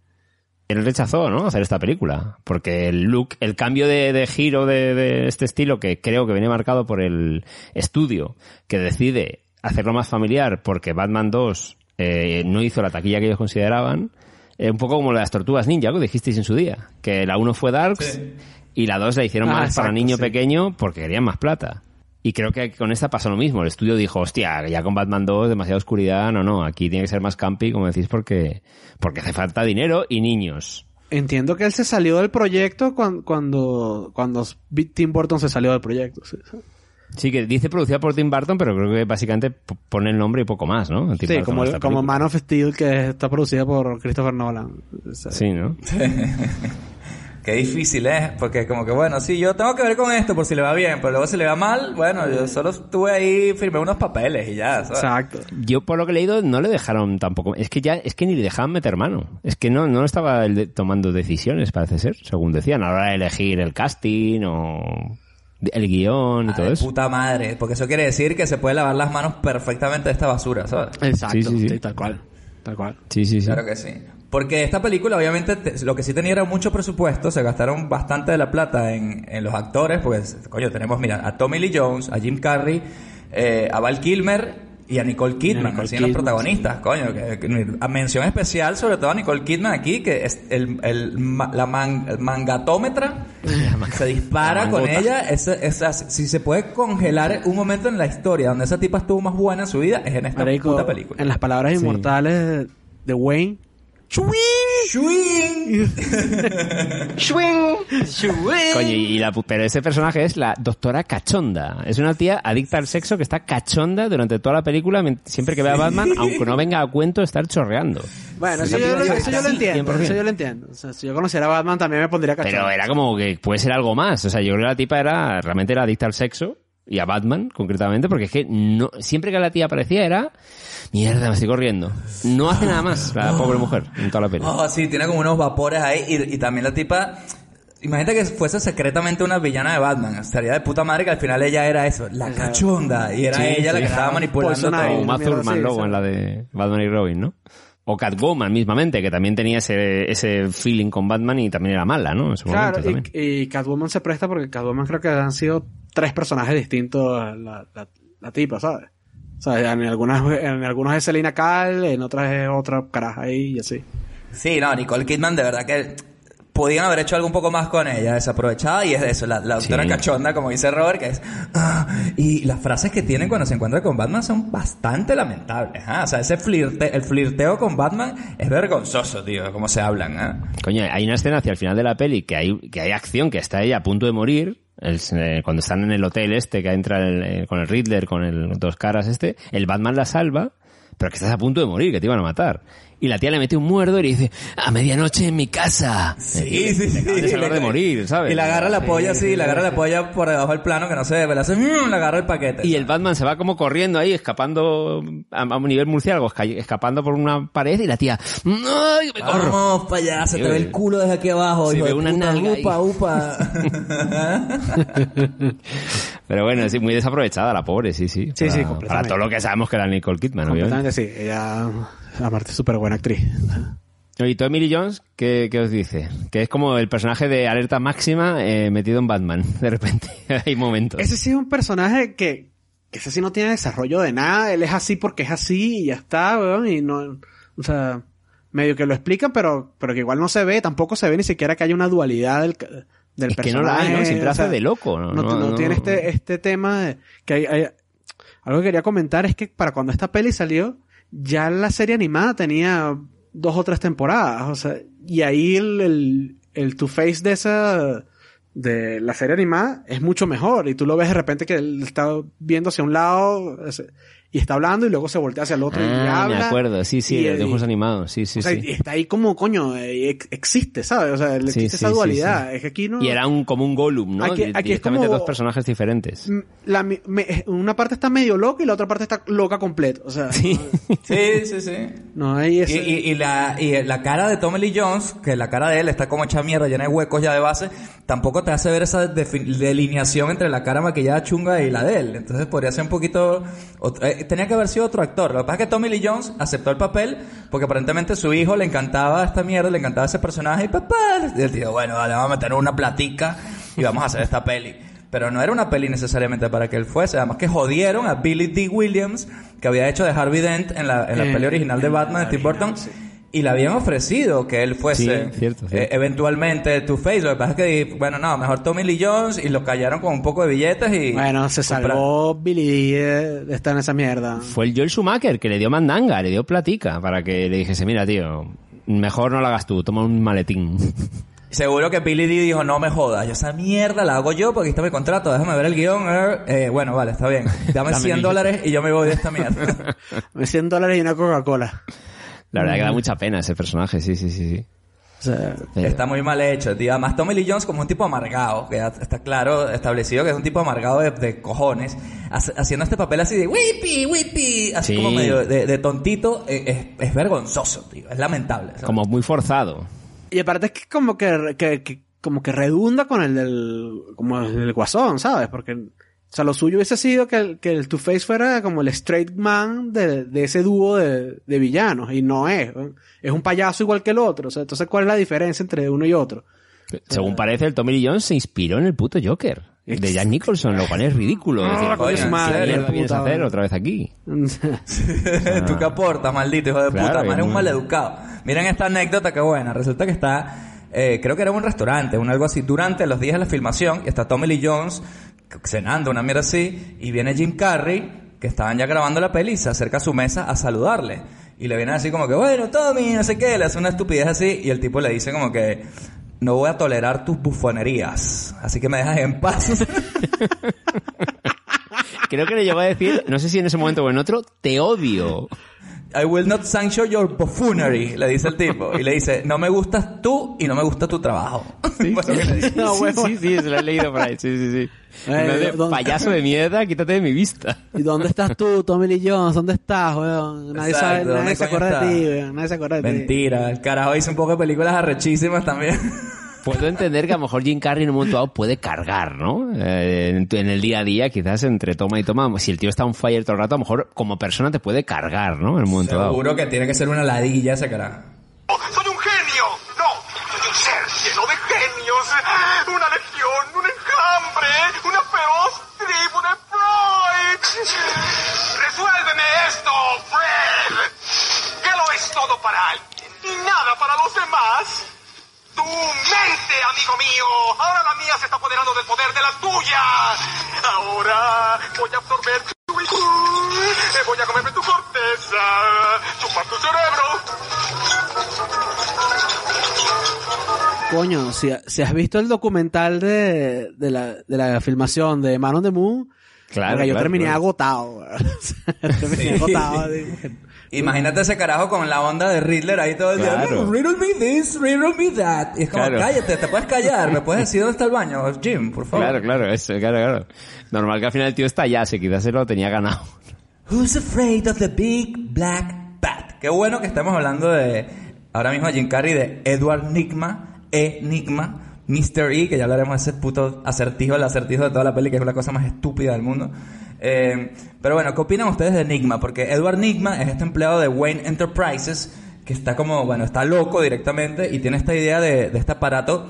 D: Él rechazó, ¿no? Hacer esta película. Porque el look, el cambio de, de giro de, de este estilo, que creo que viene marcado por el estudio, que decide hacerlo más familiar porque Batman 2 eh, no hizo la taquilla que ellos consideraban, eh, un poco como las tortugas ninja, que dijisteis en su día. Que la 1 fue Darks y la 2 la hicieron
B: Ah,
D: más para niño
B: sí.
D: pequeño porque querían más plata. Y creo que con esta pasó lo mismo. El estudio dijo, hostia, ya con Batman 2, demasiada oscuridad, no, no, aquí tiene que ser más campi, como decís, porque, porque hace falta dinero y niños.
B: Entiendo que él se salió del proyecto cuan- cuando, cuando, Tim Burton se salió del proyecto, sí.
D: Sí, que dice producida por Tim Burton, pero creo que básicamente pone el nombre y poco más, ¿no? Tim
B: Sí,
D: Burton
B: como, como. Man of Steel, que está producida por Christopher Nolan.
D: Sí, ¿no? (laughs)
C: Qué difícil es, porque como que bueno, sí, yo tengo que ver con esto por si le va bien, pero luego si le va mal, bueno, yo solo estuve ahí, firmé unos papeles y ya, ¿sabes?
B: Exacto.
D: Yo por lo que he leído no le dejaron tampoco. Es que ya, es que ni le dejaban meter mano. Es que no, no estaba de- tomando decisiones, parece ser, según decían, a la hora de elegir el casting o el guion y
C: Ay,
D: todo eso.
C: Puta madre, porque eso quiere decir que se puede lavar las manos perfectamente de esta basura, ¿sabes?
B: Exacto,
D: Sí, sí, sí.
B: sí, tal cual. Tal cual.
D: Sí, sí, sí.
C: Claro que sí. Porque esta película, obviamente, te- lo que sí tenía era mucho presupuesto, se gastaron bastante de la plata en, en los actores, pues, coño, tenemos, mira, a Tommy Lee Jones, a Jim Carrey, eh, a Val Kilmer y a Nicole Kidman,
B: Nicole
C: así en los
B: Kidman,
C: protagonistas, coño. Que, que- a mención especial, sobre todo a Nicole Kidman aquí, que es el, el la man- el mangatómetra (laughs) se dispara con ella. Esa, esa- si se puede congelar un momento en la historia donde esa tipa estuvo más buena en su vida, es en esta
B: Marico,
C: puta película.
B: en las palabras
D: Sí.
B: inmortales de Wayne.
C: Swing.
D: Coño, y la, pu- pero ese personaje es la doctora cachonda. Es una tía adicta al sexo que está cachonda durante toda la película, siempre que ve a Batman, aunque no venga a cuento estar chorreando.
B: Bueno, eso, yo, lo-
D: está
B: eso yo lo
D: así,
B: entiendo.
D: 100%.
B: Eso yo lo entiendo. O sea, si yo conociera a Batman también me pondría cachondo.
D: Pero era como que puede ser algo más. O sea, yo creo que la tipa era, realmente era adicta al sexo. Y a Batman, concretamente, porque es que no, siempre que la tía aparecía era, mierda, me estoy corriendo. No hace nada más, la pobre mujer, en toda la peli.
C: Oh, sí, tiene como unos vapores ahí. Y, y también la tipa. Imagínate que fuese secretamente una villana de Batman. Estaría de puta madre que al final ella era eso, la cachonda. Y era
D: Sí,
C: ella la
D: sí,
C: que estaba
D: era
C: manipulando todo.
D: Como en la de Batman y Robin, ¿no? O Catwoman mismamente, que también tenía ese, ese feeling con Batman y también era mala, ¿no? En su
B: Claro, y, y Catwoman se presta porque Catwoman creo que han sido tres personajes distintos la, la, la tipa, ¿sabes? O sea, en algunas, en algunos es Selina Kyle, en otras es otra caraja ahí y así.
C: Sí, no, Nicole Kidman de verdad que podían haber hecho algo un poco más con ella, desaprovechada, y es de eso, la, la doctora
D: Sí.
C: cachonda, como dice Robert, que es... "Ah", y las frases que tienen cuando se encuentra con Batman son bastante lamentables, ¿ah? O sea, ese flirte, el flirteo con Batman es vergonzoso, tío, como se hablan, ¿ah?
D: Coño, hay una escena hacia el final de la peli que hay, que hay acción, que está ella a punto de morir. el- eh, cuando están en el hotel este, que entra el- eh, con el Riddler, con el dos caras este, el Batman la salva, pero que estás a punto de morir, que te iban a matar. Y la tía le mete un muerdo y le dice, a medianoche en mi casa.
C: Sí, sí, sí.
D: Acaban de morir, ¿sabes?
C: Y le agarra la polla así, le agarra la polla por debajo del plano que no se ve, le hace, "Mm", le agarra el paquete.
D: Y el Batman se va como corriendo ahí, escapando a, a un nivel murciélago, esca- escapando por una pared y la tía, ¡ay, me corro!
C: Vamos para allá, se te ve el culo desde aquí abajo,
D: Sí,
C: hijo de
D: ve una
C: puta,
D: nalga ahí.
C: upa, upa. (laughs)
D: Pero bueno, sí, muy desaprovechada la pobre, sí, sí.
B: Sí,
D: para,
B: sí, completamente.
D: Para todo lo que sabemos que era Nicole Kidman, obviamente.
B: Completamente sí. Ella, aparte, es súper buena actriz.
D: Y Tommy Lee Jones, ¿qué, qué os dice? Que es como el personaje de alerta máxima eh, metido en Batman, (laughs) de repente. (laughs) Hay momentos.
B: Ese sí es un personaje que, que ese sí no tiene desarrollo de nada. Él es así porque es así y ya está, weón. Y no, o sea, medio que lo explican, pero, pero que igual no se ve, tampoco se ve ni siquiera que haya una dualidad del, del
D: Es que no
B: personaje.
D: la hay, ¿no? Siempre
B: o
D: hace
B: sea,
D: de loco, ¿no?
B: No,
D: No,
B: no
D: no.
B: tiene este, este tema de, que hay, hay- algo que quería comentar es que para cuando esta peli salió, ya la serie animada tenía dos o tres temporadas, o sea, y ahí el, el, el Two-Face de esa, de la serie animada es mucho mejor, y tú lo ves de repente que él está viendo hacia un lado, y está hablando, y luego se voltea hacia el otro y
D: Ah,
B: habla.
D: me acuerdo. Sí, sí,
B: y-
D: los dibujos animados. Sí, sí,
B: o sea,
D: sí.
B: está ahí como, coño, eh, ex- existe, ¿sabes? O sea, existe
D: sí,
B: esa
D: sí,
B: dualidad.
D: sí.
B: Es que aquí no...
D: Y era un, como un Gollum, ¿no?
B: Aquí- aquí es como-
D: dos personajes diferentes.
B: La mi- me- una parte está medio loca y la otra parte está loca completo. O sea,
D: Sí.
C: Sí, sí, sí.
B: No hay ese...
C: y- y la, y la cara de Tommy Lee Jones, que la cara de él está como hecha mierda, llena de huecos ya de base, tampoco te hace ver esa delineación entre la cara maquillada chunga y la de él. Entonces podría ser un poquito... eh, tenía que haber sido otro actor. Lo que pasa es que Tommy Lee Jones aceptó el papel porque aparentemente su hijo le encantaba esta mierda, le encantaba ese personaje y papá... Y el tío, bueno, dale, vamos a meter una platica y vamos a hacer esta peli. Pero no era una peli necesariamente para que él fuese. Además que jodieron a Billy D. Williams, que había hecho de Harvey Dent en la, en la
B: Eh,
C: peli original de Batman de Tim Burton. Y le habían ofrecido que él fuese
D: Sí, cierto, cierto.
C: eh, eventualmente Two-Face. Lo que pasa es que, bueno, no, mejor Tommy Lee Jones y lo callaron con un poco de billetes y...
B: Bueno, se salvó Billy D de, de estar en esa mierda.
D: Fue el Joel Schumacher que le dio mandanga, le dio platica para que le dijese, mira, tío, mejor no lo hagas tú, toma un maletín. (laughs)
C: Seguro que Billy D dijo, no me jodas, yo esa mierda la hago yo porque aquí está mi contrato, déjame ver el guion. eh, bueno, vale, está bien. (laughs) Dame
D: Dame
C: 100
D: mi-
C: dólares y yo me voy de esta mierda. (laughs)
B: Me 100 dólares y una Coca-Cola.
D: La verdad que da mucha pena ese personaje, sí, sí, sí. sí.
B: O sea,
D: Pero-
C: Está muy mal hecho, tío. Además, Tommy Lee Jones como un tipo amargado, que está claro, establecido que es un tipo amargado de, de cojones, hace- haciendo este papel así de whippy, whippy, así
D: Sí.
C: como medio de, de tontito, eh, es, es vergonzoso, tío. Es lamentable. ¿sabes?
D: Como muy forzado.
B: Y aparte es que como que, que, que- como que redunda con el del, como el del guasón, ¿sabes? Porque, o sea, lo suyo hubiese sido que el, que el Two-Face fuera como el straight man de, de ese dúo de, de villanos, y no es. Es un payaso igual que el otro, o sea, entonces ¿cuál es la diferencia entre uno y otro?
D: Según parece, el Tommy Lee Jones se inspiró en el puto Joker. De Jack Nicholson, lo cual es ridículo. Es decir,
B: Ah, coño,
D: coño,
B: su madre,
D: ¿qué mierda
B: puta
D: vienes a hacer
B: madre.
D: otra vez aquí? (laughs)
C: ¿Tú qué aportas, maldito hijo de
D: Claro,
C: puta?
D: que
C: Man, eres un
D: muy-
C: maleducado. Miren esta anécdota que buena. Resulta que está, eh, creo que era un restaurante, un algo así, durante los días de la filmación, y está Tommy Lee Jones cenando, una mierda así, y viene Jim Carrey, que estaban ya grabando la peli, se acerca a su mesa a saludarle. Y le viene así como que, bueno, Tommy, no sé qué, le hace una estupidez así, y el tipo le dice como que, no voy a tolerar tus bufonerías, así que me dejas en paz. (laughs)
D: Creo que le llegó a decir, no sé si en ese momento o en otro, te odio.
C: I will not sanction your buffoonery, le dice el tipo. Y le dice, no me gustas tú y no me gusta tu trabajo. Le (laughs) dice.
B: No,
D: sí,
B: huevo.
D: sí, sí, se lo he leído por ahí. Sí, sí, sí.
B: Eh,
D: En vez de
B: ¿dónde-
D: payaso de mierda, quítate de mi vista.
B: ¿Y dónde estás tú, Tommy Lee Jones? ¿Dónde estás, weón? Nadie
C: Exacto,
B: sabe,
C: ¿dónde
B: nadie se acuerda de ti, weón. Nadie se acuerda de ti.
C: Mentira, el carajo hizo un poco de películas arrechísimas también. (laughs)
D: Puedo entender que a lo mejor Jim Carrey en un momento dado puede cargar, ¿no? Eh, en, el día a día, quizás entre toma y toma, si el tío está on fire todo el rato, a lo mejor como persona te puede cargar, ¿no? En un momento dado.
C: Seguro que tiene que ser una ladilla ese carajo.
J: ¡Soy un genio! No, soy un ser lleno de genios. Una legión, un enjambre, una feroz tribu de Freud. Resuélveme esto, Fred. Que lo es todo para alguien y nada para los demás. Tu mente, amigo mío. Ahora la mía se está apoderando del poder de la tuya. Ahora voy a absorber tu... Voy a comerme tu corteza. Chupar tu cerebro.
B: Coño, si, si has visto el documental de, de, la, de la filmación de Man on the Moon,
D: Claro,
B: yo
D: claro,
B: terminé
D: claro.
B: agotado. (laughs) terminé
C: Sí.
B: agotado.
C: Imagínate ese carajo con la onda de Riddler ahí todo el día.
D: Claro.
C: Riddle me this, riddle me that. Y es como,
D: Claro.
C: cállate, te puedes callar. ¿Me puedes decir dónde está el baño? Jim, por favor.
D: Claro, claro, eso, claro, claro. Normal que al final el tío estallase, quizás se lo tenía ganado.
C: Who's afraid of the big black bat? Qué bueno que estamos hablando de, ahora mismo Jim Carrey, de Edward Nigma, Enigma, Mr. E, que ya hablaremos de ese puto acertijo, el acertijo de toda la peli, que es la cosa más estúpida del mundo. Eh, pero bueno, ¿qué opinan ustedes de Enigma? Porque Edward Nigma es este empleado de Wayne Enterprises, que está como, bueno, está loco directamente y tiene esta idea de, de este aparato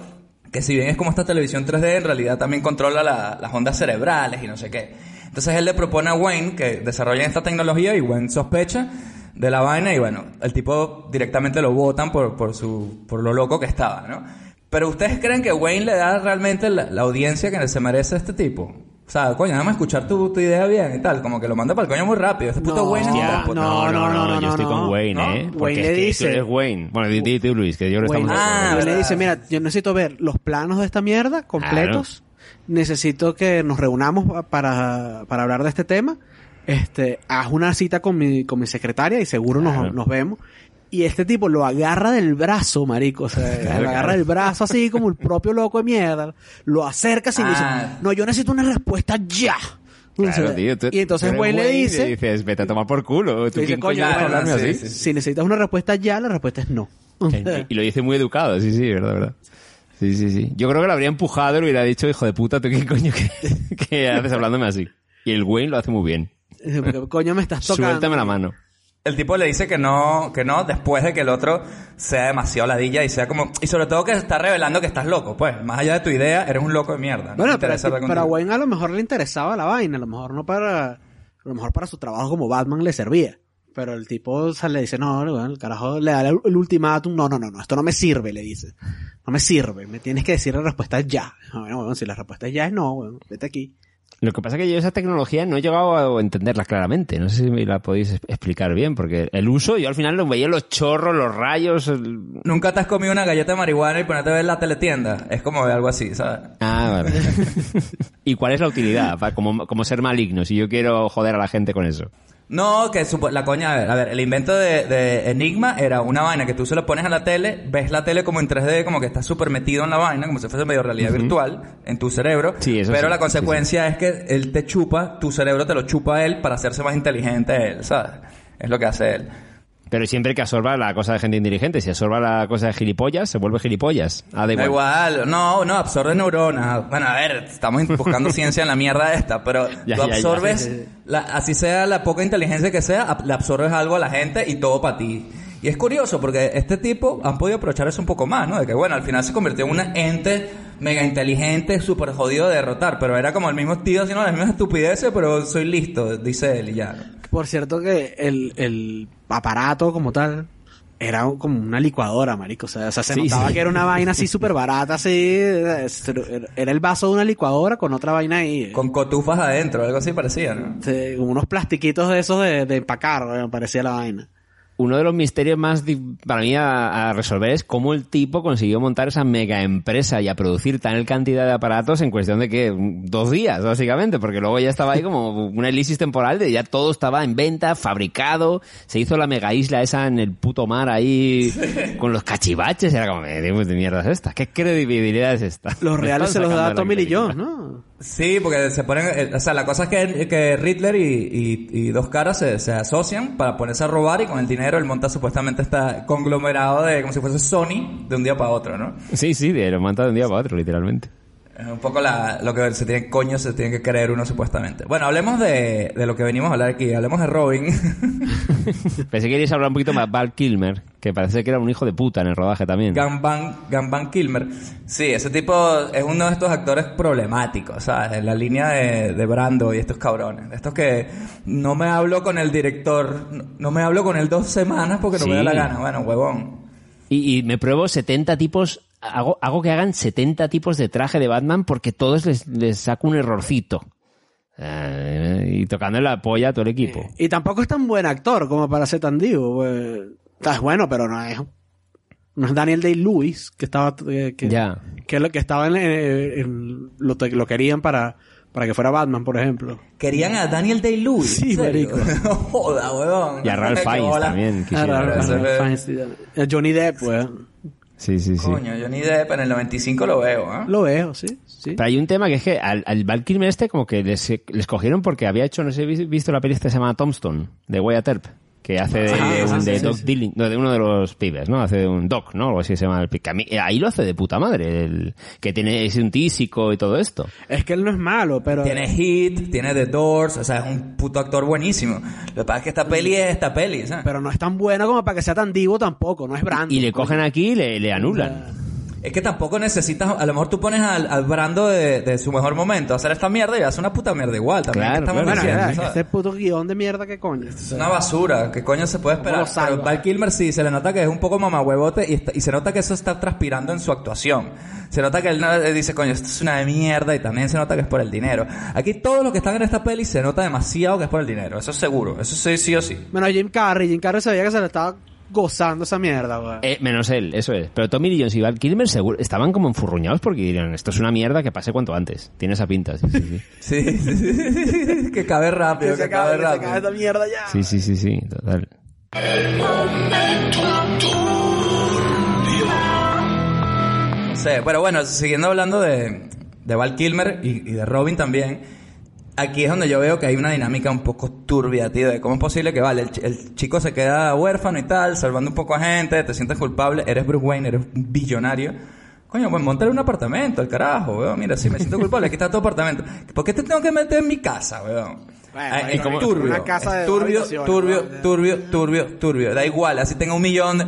C: que si bien es como esta televisión 3D, en realidad también controla la- las ondas cerebrales y no sé qué. Entonces él le propone a Wayne que desarrollen esta tecnología y Wayne sospecha de la vaina y bueno, el tipo directamente lo votan por, por, su, por lo loco que estaba, ¿no? Pero ¿ustedes creen que Wayne le da realmente la, la audiencia que se merece a este tipo? O sea, coño, nada más escuchar tu, tu idea bien y tal, como que lo manda para el coño muy rápido. Este puto
B: No,
C: Wayne es
D: Hostia,
C: déspota.
D: no, no, no,
B: no,
D: yo estoy
B: no,
D: con
B: no.
D: Wayne,
C: ¿No?
D: ¿eh? Porque
B: Wayne
D: es
B: le
D: que
B: dice-
D: eres Wayne. Bueno, di, tú, Luis, que yo
B: Wayne,
D: estamos...
C: Ah,
B: Wayne le dice, mira, yo necesito ver los planos de esta mierda completos. Necesito que nos reunamos pa- para, para hablar de este tema. Este, haz una cita con mi, con mi secretaria y seguro nos,
D: Claro.
B: nos vemos. Y este tipo lo agarra del brazo, marico. O sea, (laughs) lo agarra del brazo así como el propio loco de mierda. Lo acerca así y le dice,
C: Ah.
B: no, yo necesito una respuesta ya. O
D: Claro,
B: sea,
D: tío, tú-
B: y entonces Wayne le
D: y
B: dice,
D: dices, vete a tomar por culo. ¿Tú
B: dice, coño,
C: sí,
D: así?
C: sí,
B: si necesitas una respuesta ya, la respuesta es no.
D: Y, y lo dice muy educado, sí, sí, verdad, verdad. Sí, sí, sí. Yo creo que lo habría empujado y le hubiera dicho, hijo de puta, ¿tú qué coño que, (laughs) que haces hablándome así? Y el Wayne lo hace muy bien.
B: Porque, coño, me estás tocando.
D: Suéltame la mano.
C: El tipo le dice que no, que no, después de que el otro sea demasiado ladilla y sea como... Y sobre todo que está revelando que estás loco, pues. Más allá de tu idea, eres un loco de mierda. No
B: Bueno, pero, pero a. Wayne a lo mejor le interesaba la vaina, a lo mejor no para, a lo mejor para su trabajo como Batman le servía. Pero el tipo o sea, le dice, no, bueno, el carajo le da el, el ultimátum, no, no, no, no, esto no me sirve, le dice. No me sirve, me tienes que decir la respuesta ya. Ah, Bueno, bueno, si la respuesta es ya es no, bueno, vete aquí.
D: Lo que pasa es que yo esa tecnología no he llegado a entenderla claramente. No sé si me la podéis explicar bien, porque el uso, yo al final lo veía los chorros, los rayos. el-
C: Nunca te has comido una galleta de marihuana y ponerte a ver la teletienda. Es como algo así, ¿sabes?
D: Ah, vale. (laughs) ¿Y cuál es la utilidad? Para como, como ser maligno, si yo quiero joder a la gente con eso.
C: No, que supo- la coña, a ver, a ver, el invento de, de Enigma era una vaina que tú se lo pones a la tele, ves la tele como en 3D, como que estás súper metido en la vaina, como si fuese medio realidad virtual en tu cerebro.
D: Sí, eso
C: pero
D: sí,
C: la
D: sí,
C: consecuencia es que él te chupa, tu cerebro te lo chupa a él para hacerse más inteligente él, ¿sabes? Es lo que hace él.
D: Pero siempre que absorba la cosa de gente inteligente, si absorba la cosa de gilipollas, se vuelve gilipollas. Ah, da
C: Da
D: igual.
C: igual, no, no, absorbe neuronas. Bueno, a ver, estamos buscando (laughs) ciencia en la mierda esta, pero
D: Ya,
C: tú
D: ya, ya.
C: absorbes, la- así sea la poca inteligencia que sea, le absorbes algo a la gente y todo para ti. Y es curioso porque este tipo han podido aprovechar eso un poco más, ¿no? De que bueno, al final se convirtió en un ente mega inteligente, súper jodido de derrotar, pero era como el mismo tío haciendo las mismas estupideces, pero soy listo, dice él y ya.
B: Por cierto que el, el aparato como tal era como una licuadora, marico. O sea, o sea, se
D: Sí,
B: notaba
D: sí.
B: que era una vaina así súper barata, así. Era el vaso de una licuadora con otra vaina ahí.
C: Con cotufas adentro, algo así parecía, ¿no?
B: Sí, como unos plastiquitos de esos de, de empacar, me parecía la vaina.
D: Uno de los misterios más para mí a, a resolver es cómo el tipo consiguió montar esa mega empresa y a producir tal cantidad de aparatos en cuestión de que dos días, básicamente, porque luego ya estaba ahí como (laughs) una elipsis temporal de ya todo estaba en venta, fabricado, se hizo la mega isla esa en el puto mar ahí (laughs) con los cachivaches, era como, "Eh, de mierda es esta? ¿Qué credibilidad es esta?
B: Los (laughs) reales se los da Tommy
D: credibilidad.
B: Jones, ¿no?
C: Sí, porque se ponen, eh, o sea, la cosa es que, que Riddler y, y- y dos caras se, se asocian para ponerse a robar y con el dinero él monta supuestamente este conglomerado de como si fuese Sony de un día para otro, ¿no?
D: Sí, sí, lo manta de un día para otro, literalmente.
C: Es un poco la, lo que se tiene, coño, se tiene que creer uno supuestamente. Bueno, hablemos de, de lo que venimos a hablar aquí, hablemos de Robin. (laughs)
D: Pensé que queríais hablar un poquito más de Val Kilmer, que parece que era un hijo de puta en el rodaje también.
C: Gamban, Gamban Kilmer. Sí, ese tipo es uno de estos actores problemáticos, ¿sabes? En la línea de, de Brando y estos cabrones. Estos que no me hablo con el director, no, me hablo con él dos semanas porque no me da la gana. Bueno, huevón.
D: Y, y me pruebo 70 tipos, hago, hago que hagan 70 tipos de traje de Batman porque todos les, les saco un errorcito. Eh, y tocando la polla a todo el equipo.
B: Y tampoco es tan buen actor como para ser tan divo. pues. Está bueno, pero no es. No es Daniel Day-Lewis, que estaba. eh, que,
D: Ya.
B: que, que estaba en. eh, en- lo, lo querían para, para que fuera Batman, por ejemplo.
C: Querían a Daniel Day-Lewis.
B: Sí, marico. (laughs)
C: Joda, huevón.
D: Y a Ralph (laughs) Fiennes también.
B: Claro, Ralph Fiennes. Eh, Johnny Depp, pues.
D: Sí, sí, sí.
C: Coño, Johnny Depp en el 95 lo veo, ¿eh?
B: Lo veo, sí. sí.
D: Pero hay un tema que es que al, al Val Kilmer este como que les, les cogieron porque había hecho, no sé si habéis visto la peli esta que se llama Tombstone, de Wyatt Earp. Que hace de, de un- de
B: sí,
D: Doc
B: sí.
D: Dilling- no, de uno de los pibes, ¿no? Hace de un Doc, ¿no? Algo así se llama el que a mí- ahí lo hace de puta madre, el, que tiene es un tísico y todo esto.
B: Es que él no es malo, pero...
C: Tiene Hit, tiene The Doors, o sea, es un puto actor buenísimo. Lo que pasa es que esta peli es esta peli, ¿sabes?
B: Pero no es tan bueno como para que sea tan divo tampoco, no es Brando.
D: Y le cogen aquí y le, le anulan.
C: Es que tampoco necesitas, a lo mejor tú pones al, al Brando de, de su mejor momento a hacer esta mierda y hace una puta mierda igual. También
D: Claro,
C: ¿qué estamos diciendo, ¿sabes?
B: este puto guion de mierda, ¿qué coño?
C: Es una basura, ¿qué coño se puede esperar? Pero Val Kilmer sí, se le nota que es un poco mamahuevote y, está- y se nota que eso está transpirando en su actuación. Se nota que él dice, coño, esto es una de mierda y también se nota que es por el dinero. Aquí todos los que están en esta peli se nota demasiado que es por el dinero, eso es seguro, eso sí, sí o sí.
B: Bueno, Jim Carrey, Jim Carrey sabía que se le estaba gozando esa mierda, güey.
D: Eh, menos él, eso es. Pero Tommy Lee Jones y Val Kilmer seguro, estaban como enfurruñados porque dirían, esto es una mierda que pase cuanto antes. Tiene esa pinta, sí, sí, sí. (laughs)
C: Sí, sí, sí, (laughs) que cabe rápido, que, cabe rápido.
B: esta mierda ya.
D: Sí, sí, sí, sí, total.
C: No sé, pero bueno, siguiendo hablando de, de Val Kilmer y, y de Robin también, aquí es donde yo veo que hay una dinámica un poco turbia, tío, de cómo es posible que, vale, el, ch- el chico se queda huérfano y tal, salvando un poco a gente, te sientes culpable, eres Bruce Wayne, eres un billonario. Coño, pues montale un apartamento, el carajo, weón. Mira, si me siento culpable, aquí está tu apartamento. ¿Por qué te tengo que meter en mi casa, weón?
B: Bueno,
C: Ah, es
B: bueno,
C: turbio,
B: una casa
C: es
B: de
C: turbio, turbio, turbio, turbio, turbio. Da igual, así tenga un millón de...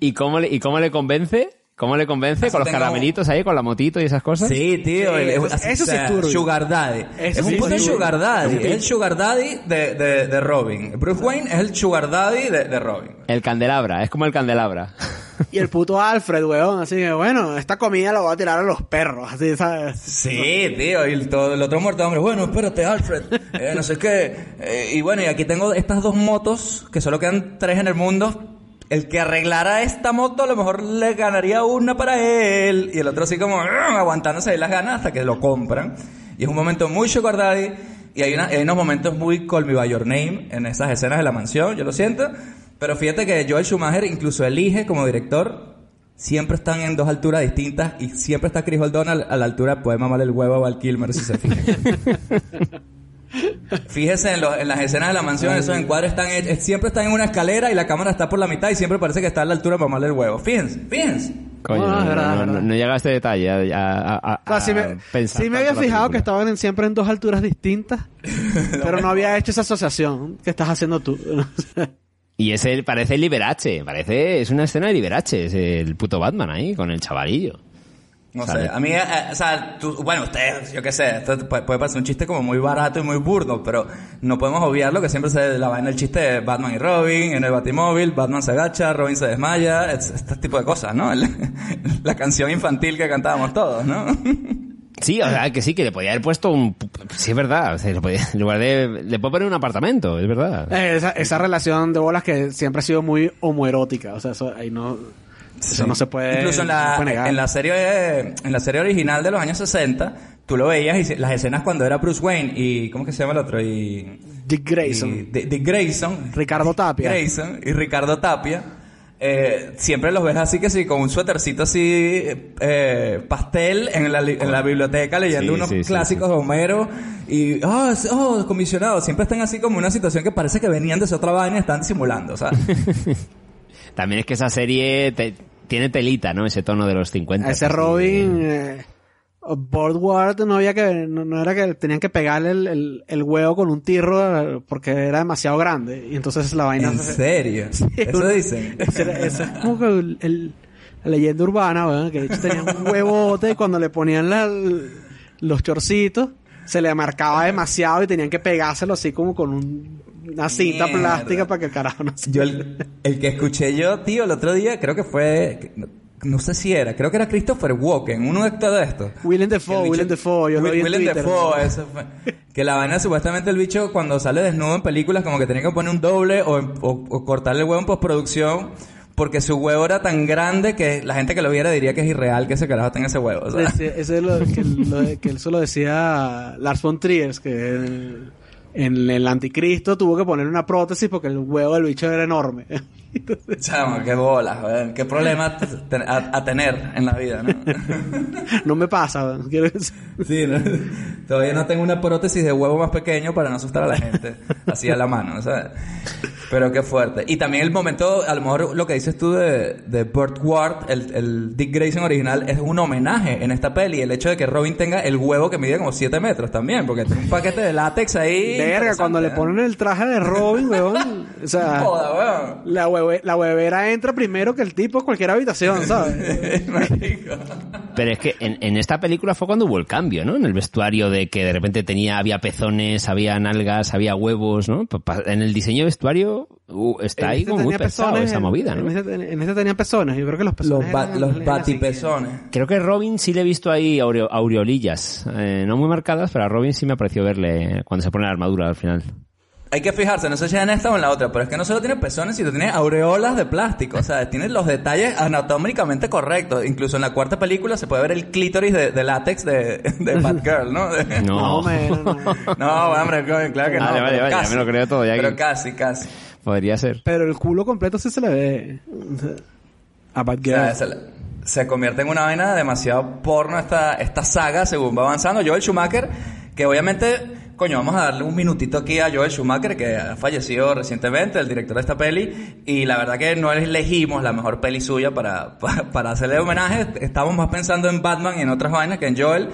D: ¿Y cómo le, y cómo le convence? ¿Cómo le convence?
C: Así
D: ¿Con los
C: tengo-
D: caramelitos ahí, con la motito y esas cosas?
C: Sí, tío.
B: Sí,
C: el-
B: eso- sí es turbio.
C: Sugar Daddy.
B: Eso
C: es un
B: sí
C: puto. Sugar Daddy.
D: Es
C: el Sugar Daddy de, de, de Robin. Bruce Wayne es el Sugar Daddy de, de Robin.
D: El candelabra, es como el candelabra.
B: Y el puto Alfred, weón. Así que, bueno, esta comida la voy a tirar a los perros. Así, ¿sabes?
C: Sí, tío. Y el, todo, el otro muerto de hambre. Bueno, espérate, Alfred. Eh, no sé qué. Eh, y bueno, y aquí tengo estas dos motos, que solo quedan tres en el mundo. El que arreglara esta moto a lo mejor le ganaría una para él. Y el otro así como "Ugh", aguantándose ahí las ganas hasta que lo compran. Y es un momento muy Sugar. Y hay, una- hay unos momentos muy Call Me By Your Name en esas escenas de la mansión, yo lo siento. Pero fíjate que Joel Schumacher incluso elige como director siempre están en dos alturas distintas y siempre está Chris O'Donnell a la altura, puede mamarle el huevo a Val Kilmer si se fija. (laughs) Fíjese en, lo- en las escenas de la mansión, esos encuadres están hechos- siempre están en una escalera y la cámara está por la mitad y siempre parece que está a la altura para mamarle el huevo. Fíjense, fíjense.
D: Coño,
B: No,
D: no,
B: verdad,
D: no, no, llega a este detalle. A, a- a-
B: O sea, sí
D: a
B: me,
D: pensar
B: sí me había fijado que estaban en- siempre en dos alturas distintas, (laughs) pero no había hecho esa asociación que estás haciendo tú. (laughs)
D: Y ese parece el Liberace, parece, es una escena de Liberace, es el puto Batman ahí, con el chavalillo.
C: No
D: Sale.
C: sé, a mí, eh, eh, o sea, tú- bueno, ustedes, yo qué sé, esto puede, puede parecer un chiste como muy barato y muy burdo, pero no podemos obviar lo que siempre se la va en el chiste de Batman y Robin, en el Batimóvil, Batman se agacha, Robin se desmaya, es- este tipo de cosas, ¿no? (laughs) El- la canción infantil que cantábamos todos, ¿no?
D: Sí, o sea, que sí, que le podía haber puesto un... Sí, es verdad, o sea, le podía- en lugar de... Le puedo poner un apartamento, es verdad.
B: Eh, esa, esa relación de bolas que siempre ha sido muy homoerótica, o sea, eso ahí no, eso no se puede,
C: Incluso en la,
B: negar.
C: en la serie en la serie original de los años 60, tú lo veías y las escenas cuando era Bruce Wayne y ¿cómo que se llama el otro? Y
B: Dick Grayson,
C: y Dick Dick Grayson,
B: Ricardo Tapia.
C: Grayson y Ricardo Tapia. eh, siempre los ves así que sí, con un suétercito así eh, pastel en la, li- en la biblioteca leyendo
D: Sí,
C: unos
D: sí, sí,
C: clásicos de Homero y oh, oh, comisionado, siempre están así como una situación que parece que venían de esa otra vaina y están disimulando, ¿sabes? (laughs)
D: También es que esa serie te- tiene telita, ¿no? Ese tono de los 50.
B: A ese
D: así,
B: Robin, eh, Boardward no había que, no, no era que tenían que pegarle el, el, el huevo con un tirro eh, porque era demasiado grande y entonces la vaina
C: ¿En serio? (laughs) Eso
B: una-
C: dicen. (laughs)
B: Eso es como que el, el- la leyenda urbana, weón, que de hecho tenía un huevote y cuando le ponían la- los chorcitos se le marcaba demasiado y tenían que pegárselo así como con un- una cinta
C: Mierda.
B: plástica para que el carajo no se...
C: Yo el, el que escuché yo, tío, el otro día, creo que fue, no, sé si era, creo que era Christopher Walken, uno de estos de estos.
B: Willem Dafoe,
C: el
B: Willem Dafoe, yo lo vi en
C: Willem
B: Twitter.
C: Dafoe, eso fue. Que la vaina, supuestamente el bicho cuando sale desnudo en películas, como que tenía que poner un doble o, o- o cortarle el huevo en postproducción, porque su huevo era tan grande que la gente que lo viera diría que es irreal que ese carajo tenga ese huevo.
B: Decía- Ese es lo que, lo- que eso lo decía Lars von Trier, que en el anticristo tuvo que poner una prótesis porque el huevo del bicho era enorme. (laughs)
C: Chamo, qué bolas, weón. Qué problema a, a tener en la vida, ¿no? (laughs)
B: No me pasa, weón. Quiero decir-
C: Sí, ¿no? Todavía no tengo una prótesis de huevo más pequeño para no asustar a la gente. Así a la mano, ¿sabes? Pero qué fuerte. Y también el momento, a lo mejor lo que dices tú de, de Burt Ward, el, el Dick Grayson original, es un homenaje en esta peli. El hecho de que Robin tenga el huevo que mide como 7 metros también, porque tiene un paquete de látex ahí.
B: Verga, cuando le ponen el traje de Robin, weón. O sea,
C: Joda, weón.
B: la, hueve- la huevera entra primero que el tipo en cualquier habitación, (laughs) ¿sabes?
D: Pero es que en, en esta película fue cuando hubo el cambio, ¿no? En el vestuario de que de repente tenía, había pezones, había nalgas, había huevos, ¿no? En el diseño de vestuario uh, está
B: En
D: ahí
B: este
D: como muy pesado esa
B: en-
D: movida,
B: En
D: ¿no?
B: este, en este tenía pezones. Yo creo que los pezones
C: Los, ba-
B: eran-
C: los batipezones.
D: Creo que Robin sí le he visto ahí aureo- aureolillas. Eh, no muy marcadas, pero a Robin sí me pareció verle cuando se pone la armadura al final.
C: Hay que fijarse, no sé si en esta o en la otra, pero es que no solo tiene pezones, sino tiene aureolas de plástico. O sea, tiene los detalles anatómicamente correctos. Incluso en la cuarta película se puede ver el clítoris de, de látex de, de Batgirl, (laughs) ¿no? De-
D: No. (laughs)
B: O no.
C: No, hombre, claro que no.
D: Vale, vale,
C: pero
D: vale, ya
C: casi.
D: me lo creo todo, ya
C: Pero
D: que-
C: casi, casi.
D: Podría ser.
B: Pero el culo completo sí se le ve. O sea, A
C: O
B: Batgirl.
C: sea, se, se convierte en una vaina demasiado porno esta, esta saga según va avanzando. Joel Schumacher, que obviamente, coño, vamos a darle un minutito aquí a Joel Schumacher, que ha fallecido recientemente, el director de esta peli, y la verdad que no elegimos la mejor peli suya para, (laughs) para, para hacerle homenaje. Estamos más pensando en Batman y en otras vainas que en Joel.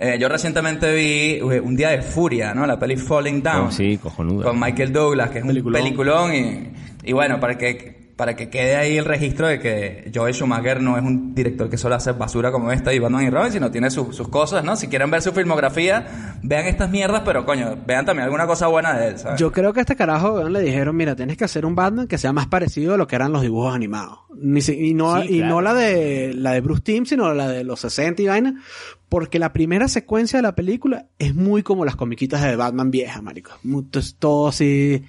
C: Eh, yo recientemente vi eh, Un Día de Furia, ¿no? La peli Falling Down
D: Oh, sí, cojonuda.
C: con Michael Douglas, que es
B: Peliculón.
C: un peliculón y, y bueno, para que para que quede ahí el registro de que Joel Schumacher no es un director que solo hace basura como esta y Batman y Robin, sino tiene sus sus cosas, ¿no? Si quieren ver su filmografía, vean estas mierdas, pero coño, vean también alguna cosa buena de él, ¿sabes?
B: Yo creo que a este carajo weón, le dijeron, mira, tienes que hacer un Batman que sea más parecido a lo que eran los dibujos animados. Ni si- y no,
D: Sí,
B: y
D: claro.
B: no la de la de Bruce Timm, sino la de los 60 y vaina. Porque la primera secuencia de la película es muy como las comiquitas de Batman vieja, marico. Entonces todo así,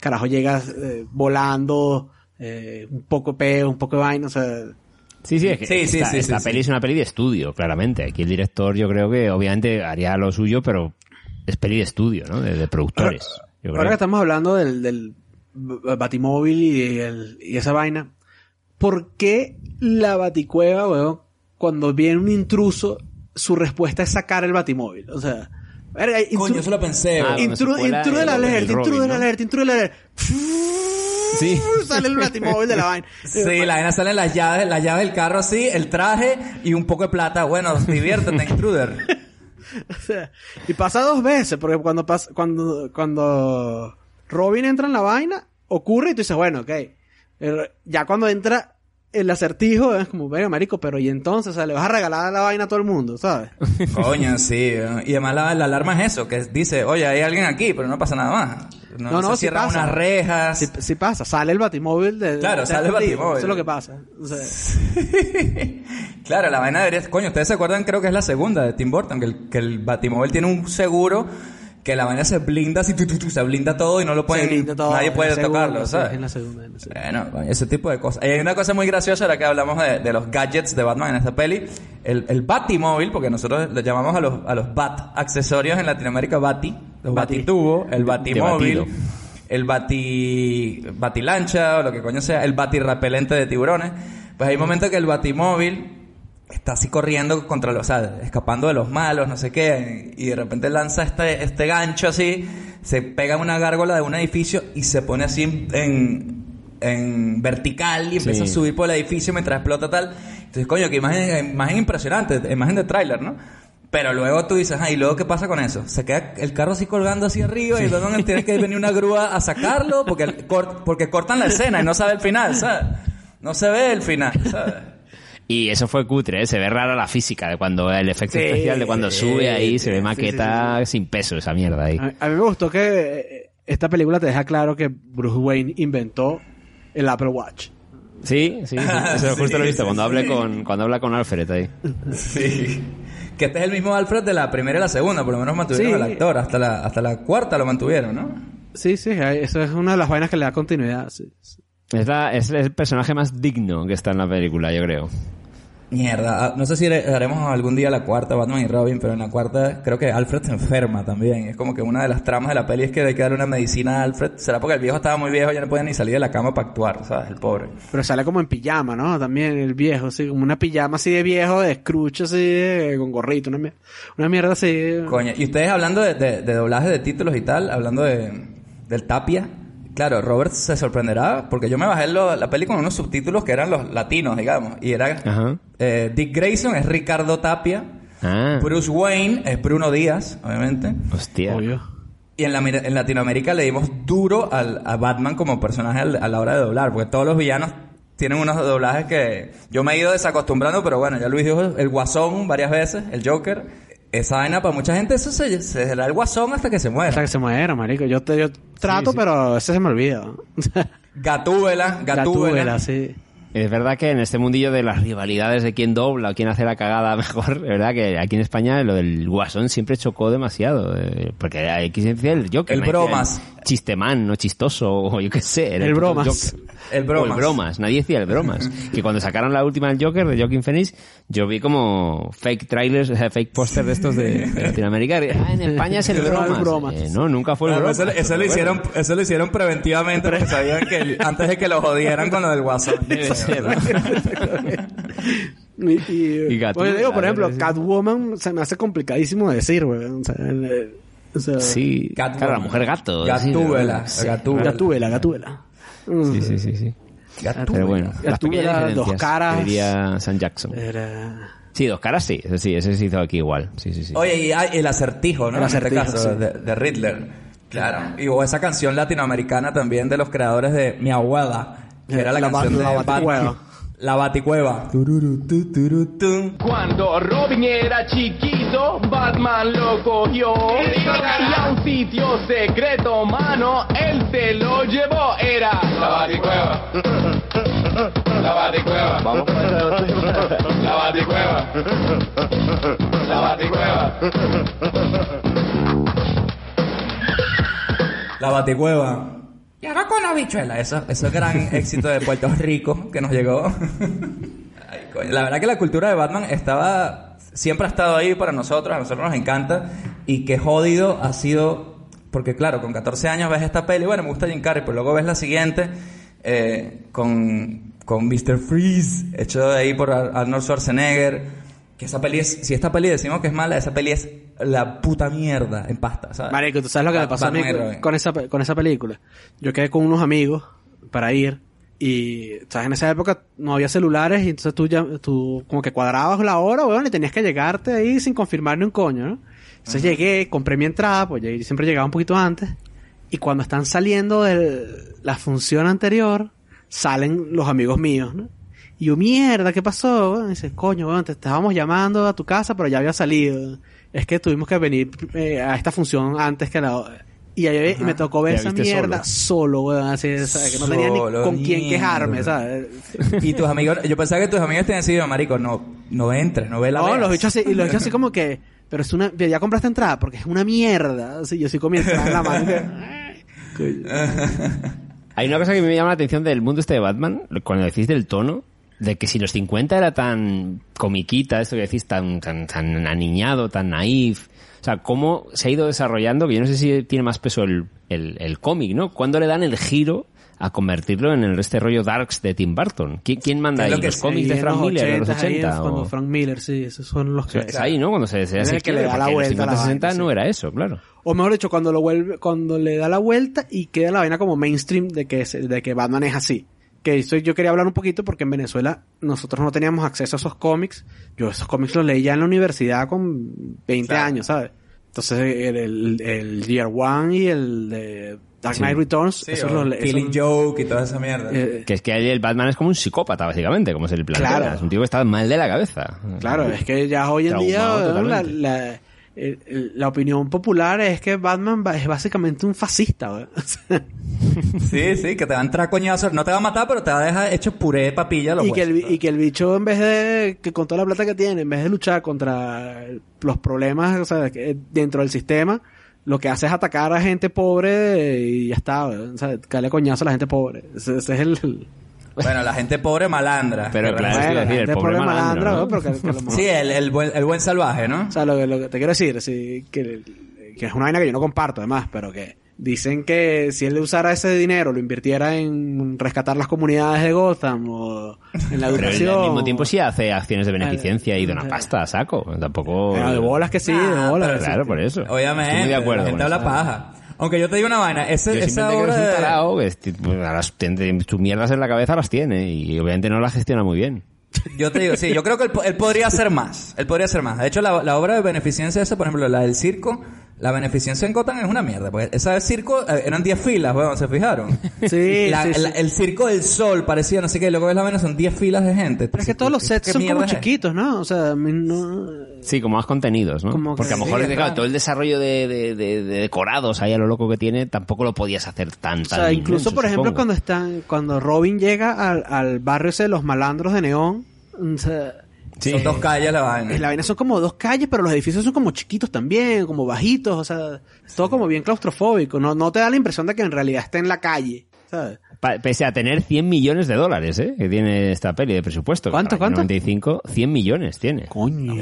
B: carajo, llega eh, volando, eh, un poco peo, un poco de vaina, o sea...
D: Sí, sí, es que
C: Sí, sí,
D: esta,
C: sí,
D: esta
C: sí,
D: peli
C: sí.
D: es una peli de estudio, claramente. Aquí el director yo creo que obviamente haría lo suyo, pero es peli de estudio, ¿no? De, de productores. Yo
B: Ahora
D: creo.
B: que estamos hablando del, del Batimóvil y, el- y esa vaina, ¿por qué la Baticueva, weón, cuando viene un intruso, su respuesta es sacar el Batimóvil? O sea, verga,
C: Coño, eso lo pensé.
D: Ah,
C: weón.
D: cuando se
B: intru-
D: cuela
B: intrude
D: el- Robin,
B: intrude la
D: ¿no?
B: intrude alerta.
D: Sí. (laughs)
B: Sale el Batimóvil de la vaina.
C: Sí, la vaina salen las llaves, las llaves del carro así, el traje y un poco de plata. Bueno, diviértete, (laughs) intruder.
B: O sea, y pasa dos veces, porque cuando pasa, cuando, cuando Robin entra en la vaina, ocurre y tú dices, bueno, ok. Pero ya cuando entra el acertijo, es como, venga, marico, pero y entonces, o sea, le vas a regalar la vaina a todo el mundo, ¿sabes? (laughs)
C: Coño, sí. Y además la, la alarma es eso, que dice, oye, hay alguien aquí, pero no pasa nada más. No,
B: No, no,
C: se
B: sí
C: cierran
B: pasa.
C: unas rejas.
B: Sí pasa, sale el batimóvil de...
C: Claro,
B: de
C: sale el Batimóvil.
B: Eso es lo que pasa. O sea, (laughs)
C: claro, la vaina debería... Coño, ustedes se acuerdan, creo que es la segunda de Tim Burton, que el, que el Batimóvil tiene un seguro que la vaina se blinda así, tu, tu, tu, se blinda todo y no lo pueden...
B: todo,
C: nadie puede
B: segunda,
C: tocarlo, ¿sabes?
B: En la segunda, en la segunda.
C: Bueno, ese tipo de cosas. Y hay una cosa muy graciosa ahora que hablamos de, de los gadgets de Batman en esta peli. El, el Batimóvil, porque nosotros le llamamos a los, a los Bat accesorios en Latinoamérica Bati, los
B: Bati.
C: Batitubo, el Batimóvil, el Bati, Batilancha o lo que coño sea, el Batirrepelente de tiburones. Pues hay momentos que el Batimóvil está así corriendo contra los, o sea, escapando de los malos, no sé qué, y de repente lanza este, este gancho así, se pega en una gárgola de un edificio y se pone así en, en, vertical y empieza
D: Sí.
C: a subir por el edificio mientras explota tal. Entonces, coño, qué imagen, imagen impresionante, imagen de tráiler, ¿no? Pero luego tú dices, ah, ¿y luego qué pasa con eso? Se queda el carro así colgando hacia arriba y luego tienes que venir una grúa a sacarlo porque, el porque cortan la escena y no sabe el final, ¿sabes? No se ve el final, ¿sabes?
D: Y eso fue cutre, ¿eh? se ve rara la física de cuando el efecto
B: Sí,
D: especial de cuando sube ahí, se ve
B: sí,
D: maqueta sin peso esa mierda ahí.
B: A, a mí me gustó que eh, esta película te deja claro que Bruce Wayne inventó el Apple Watch.
D: Sí, sí, sí. (laughs) Eso justo lo he visto
C: Sí,
D: cuando
C: sí.
D: hable con cuando habla con Alfred ahí. (laughs)
C: Sí. Que este es el mismo Alfred de la primera y la segunda, por lo menos mantuvieron
B: Sí.
C: al actor, hasta la, hasta la cuarta lo mantuvieron, ¿no?
B: Sí, sí, eso es una de las vainas que le da continuidad. sí, sí.
D: Es, la- es el personaje más digno que está en la película, yo creo.
C: Mierda, ah, no sé si haremos algún día la cuarta Batman y Robin, pero en la cuarta creo que Alfred se enferma también. Es como que una de las tramas de la peli es que hay que darle una medicina a Alfred. Será porque el viejo estaba muy viejo, ya no podía ni salir de la cama para actuar, ¿sabes? El pobre.
B: Pero sale como en pijama, ¿no? También el viejo, así, como una pijama así de viejo, de Scrooge, así, de- con gorrito, una, mier- una mierda así.
C: Coño, y ustedes hablando de, de, de doblaje de títulos y tal, hablando de, del Tapia, claro, Robert se sorprenderá porque yo me bajé lo- la peli con unos subtítulos que eran los latinos, digamos, y era
D: Ajá.
C: eh, Dick Grayson es Ricardo Tapia,
D: Ah,
C: Bruce Wayne es Bruno Díaz, obviamente.
D: hostia.
B: Obvio.
C: Y en, la, en Latinoamérica le dimos duro al, a Batman como personaje al- a la hora de doblar, porque todos los villanos tienen unos doblajes que yo me he ido desacostumbrando, pero bueno, ya Luis dijo el Guasón varias veces, el Joker. Esa vaina para mucha gente eso se, se será el Guasón hasta que se muera.
B: Hasta que se muera, marico. Yo, te, yo trato,
D: sí.
B: pero ese se me olvida. (laughs)
C: Gatúbela, Gatúbela.
B: Gatúbela, sí.
D: Es verdad que en este mundillo de las rivalidades de quién dobla o quién hace la cagada (laughs) mejor, es verdad que aquí en España lo del guasón siempre chocó demasiado. eh, porque hay que decir el Joker.
C: El bromas.
D: decía el Chistemán, no chistoso, o yo qué sé. era
B: El bromas.
C: El
D: O
C: bromas.
D: el bromas, nadie decía el bromas. (laughs) que cuando sacaron la última del Joker, de Joaquin Phoenix, yo vi como fake trailers, o sea, fake póster de estos de, de (laughs) Latinoamérica. Ah, en España es el (laughs) bromas.
B: bromas.
D: Eh, no, nunca fue el bromas.
C: eso, eso lo hicieron, eso lo hicieron preventivamente porque sabían que el- antes de que lo jodieran con lo del Guasón.
D: Debe ser, ¿no?
B: Y, y,
D: Y Gatúbela,
B: oye, digo, por ejemplo. Catwoman se me hace complicadísimo de decir, güey. O sea, el- el- o sea,
D: Sí,
C: Catwoman.
D: claro, la mujer gato.
C: Gatúbela,
D: sí,
C: Gatúbela.
B: Gatúbela, Gatúbela.
D: Sí, sí, sí, sí.
C: Gatúbela.
D: Pero bueno, las pequeñas
B: dos caras.
D: diría San Jackson.
B: Era...
D: Sí, dos caras sí, ese sí, ese se hizo aquí igual. Sí, sí, sí.
C: Oye, y hay el acertijo, ¿no?
B: El acertijo,
C: en este caso,
B: sí.
C: de, de Riddler. Claro. Y o esa canción latinoamericana también de los creadores de Mi Abuela, que era la,
B: La
C: canción de. Batman. La Baticueva.
J: Cuando Robin era chiquito, Batman lo cogió y a un sitio secreto, mano, él se lo llevó. Era la Baticueva. La Baticueva. Vamos. La Baticueva. La Baticueva.
C: La Baticueva. Y ahora con la bichuela. Eso, eso es gran (laughs) éxito de Puerto Rico que nos llegó. (laughs) Ay, coño. La verdad que la cultura de Batman estaba... Siempre ha estado ahí para nosotros. A nosotros nos encanta. Y qué jodido ha sido... Porque claro, con 14 años ves esta peli. Bueno, me gusta Jim Carrey. Pero luego ves la siguiente... eh, con, con Mr. Freeze. Hecho de ahí por Ar- Arnold Schwarzenegger. Que esa peli es... Si esta peli decimos que es mala, esa peli es la puta mierda en pasta, ¿sabes?
B: Marico, ¿tú sabes lo que me pasó a mí con, esa, con esa película? Yo quedé con unos amigos para ir y, ¿sabes? En esa época no había celulares y entonces tú ya, tú como que cuadrabas la hora, weón, y tenías que llegarte ahí sin confirmar ni un coño, ¿no? Entonces llegué, compré mi entrada, pues yo siempre llegaba un poquito antes y cuando están saliendo de la función anterior, salen los amigos míos, ¿no? Y yo, mierda, ¿qué pasó? Y dice, coño, weón, te estábamos llamando a tu casa, pero ya había salido. Es que tuvimos que venir eh, a esta función antes que la... Y ahí me tocó ver esa mierda solo, weón, así, ¿sabes? que no tenía ni con quién quejarme, ¿sabes?
C: Y tus amigos, yo pensaba que tus amigos te decían, marico, no, no entres, no ve la
B: No,
C: veas".
B: los bichos así, y los bichos así como que, pero es una, ya compraste entrada porque es una mierda. Así, yo sí entrada en la mano.
D: Hay una cosa que me llama la atención del mundo este de Batman, cuando decís del tono, de que si los 50 era tan comiquita, esto que decís, tan, tan, tan aniñado, tan naif, o sea, cómo se ha ido desarrollando, que yo no sé si tiene más peso el, el, el cómic, ¿no? ¿Cuándo le dan el giro a convertirlo en el, este rollo darks de Tim Burton? ¿Qui- ¿Quién manda
C: ¿Qué es
D: ahí?
C: lo que
D: ¿Los cómics de Frank Miller de los
B: 80s, ahí
D: 80?
B: es cuando
D: o-
B: Frank Miller, sí, esos son los que...
D: Es ahí, ¿no? Cuando se,
B: el que le da la
D: porque en los
B: vuelta a la
D: 50, 60
B: vaina,
D: no
B: sí.
D: era eso, claro.
B: O mejor dicho, cuando lo vuelve, cuando le da la vuelta y queda la vaina como mainstream de que, de que Batman es así. Que eso yo quería hablar un poquito porque en Venezuela nosotros no teníamos acceso a esos cómics. Yo esos cómics los leí ya en la universidad con 20
C: Claro.
B: años, ¿sabes? Entonces el, el, el Year One y el de Dark
D: Sí.
B: Knight Returns,
C: Sí,
B: esos los
C: Killing
B: esos-
C: Joke y toda esa mierda.
B: eh,
D: Que es que ahí el Batman es como un psicópata, básicamente, como se le plantea.
B: Claro.
D: Es un tío que está mal de la cabeza.
B: Claro, es que ya hoy en día
D: Traumado
B: la,
D: totalmente.
B: La, opinión popular es que Batman es básicamente un fascista. (laughs)
C: Sí, sí, que te va a entrar coñazos. No te va a matar, pero te va a dejar hecho puré de papilla los
B: y, que el, y que el bicho en vez de que con toda la plata que tiene en vez de luchar contra los problemas o sea, que dentro del sistema lo que hace es atacar a gente pobre y ya está ¿verdad? o sea, caerle coñazo a la gente pobre ese, ese es el, el-
C: Bueno, la gente pobre malandra.
D: Pero claro, es decir, el
B: gente
D: pobre
B: pobre
D: malandro, ¿no?
B: ¿no? Pero que- lo (laughs)
C: Sí, el, el buen, el buen salvaje, ¿no?
B: O sea, lo, que- lo que te quiero decir, sí, que, que es una vaina que yo no comparto, además, pero que dicen que si él usara ese dinero, lo invirtiera en rescatar las comunidades de Gotham o en la
D: Pero
B: educación.
D: al mismo tiempo sí hace acciones de beneficencia y dona pasta a saco. Tampoco...
B: Pero de bolas que sí, de bolas.
D: Pero claro, por eso.
C: Obviamente.
D: Estoy muy de acuerdo
C: La gente habla paja. Aunque yo te digo una vaina, ese,
D: Yo
C: esa obra
D: que es un tarao que es tipo, a las- tiene- tus mierdas en la cabeza las tiene y obviamente no las gestiona muy bien. (laughs)
C: Yo te digo, sí, yo creo que él, él podría hacer más. Él podría hacer más. De hecho, la, la obra de beneficencia esa, por ejemplo, la del circo, la beneficencia en Gotham es una mierda. Porque esa del circo eh, eran 10 filas, weón, ¿se fijaron? (laughs)
B: Sí,
C: La-
B: sí, sí.
C: la- el circo del sol parecía, no sé qué, luego ves la vaina, son 10 filas de gente.
B: Pero es que todos los sets
C: ¿Qué
B: son como chiquitos, ¿no? O sea, a mí no...
D: Sí, como más contenidos, ¿no?
B: Como que-
D: Porque a lo mejor
C: sí,
D: es que,
C: claro.
D: claro, todo el desarrollo de, de- de- de decorados ahí a lo loco que tiene, tampoco lo podías hacer tan,
B: O sea, incluso,
D: inmenso,
B: por ejemplo,
D: supongo.
B: cuando están, cuando Robin llega al, al barrio ese de los malandros de Neón, o sea,
C: Son dos calles la vaina.
B: la vaina son como dos calles, pero los edificios son como chiquitos también, como bajitos, o sea, todo como bien claustrofóbico. No, no te da la impresión de que en realidad está en la calle, ¿sabes?
D: Pa- Pese a tener 100 millones de dólares, ¿eh? Que tiene esta peli de presupuesto.
B: ¿Cuánto, cuánto?
D: 95, 100 millones tiene.
B: Coño.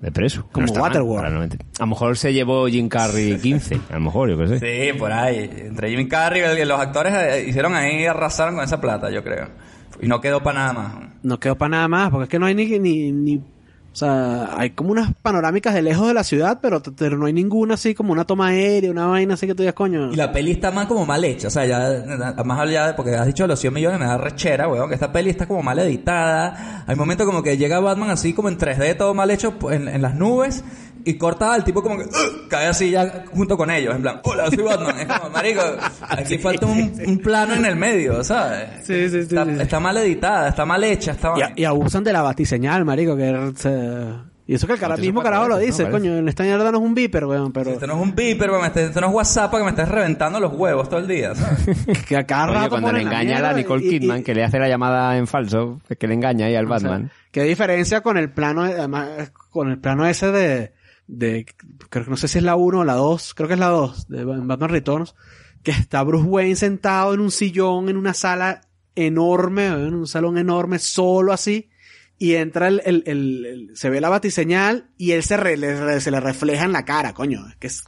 D: De preso.
B: Como
D: mal
B: Waterworld.
D: para el 90. A lo mejor se llevó Jim Carrey 15. A lo mejor, yo qué sé.
C: Sí, por ahí. Entre Jimmy Carrey y los actores eh, hicieron ahí, arrasaron con esa plata, yo creo. Y no quedó para nada más.
B: No quedó para nada más, porque es que no hay ni, ni, ni o sea, hay como unas panorámicas de lejos de la ciudad, pero, pero no hay ninguna así como una toma aérea, una vaina así que tú digas, coño.
C: Y la peli está más como mal hecha, o sea, ya, más allá de, porque has dicho los 100 millones, me da rechera, weón, que esta peli está como mal editada. Hay momentos como que llega Batman así como en 3D, todo mal hecho pues, en, en las nubes, y corta al tipo como que "Ugh", cae así ya junto con ellos, en plan, hola, soy Batman. Es como, marico, aquí falta un, un plano en el medio, ¿sabes?
B: Sí, sí, sí,
C: Está,
B: sí.
C: está mal editada, está mal hecha, está mal...
B: Y, y abusan de la batiseñal, marico, que se- y eso que el cara, mismo carajo lo dice, coño, en esta mierda no es un beeper, weón, pero
C: Esto no es un beeper, weón, este- esto no es WhatsApp que me estés reventando los huevos todo el día, ¿sabes? (laughs)
B: que a cada
D: Oye,
B: rato
D: cuando le engaña a la Nicole
B: y- y-
D: Kidman, que le hace la llamada en falso, que le engaña ahí al
B: o sea,
D: Batman.
B: qué diferencia con el plano, además, con el plano ese de, de, creo que no sé si es la 1 o la 2, creo que es la 2, de Batman Returns, que está Bruce Wayne sentado en un sillón, en una sala enorme, en un salón enorme, solo así, y entra el, el, el- se ve la batiseñal y él se, le- se le refleja en la cara, coño, es que es,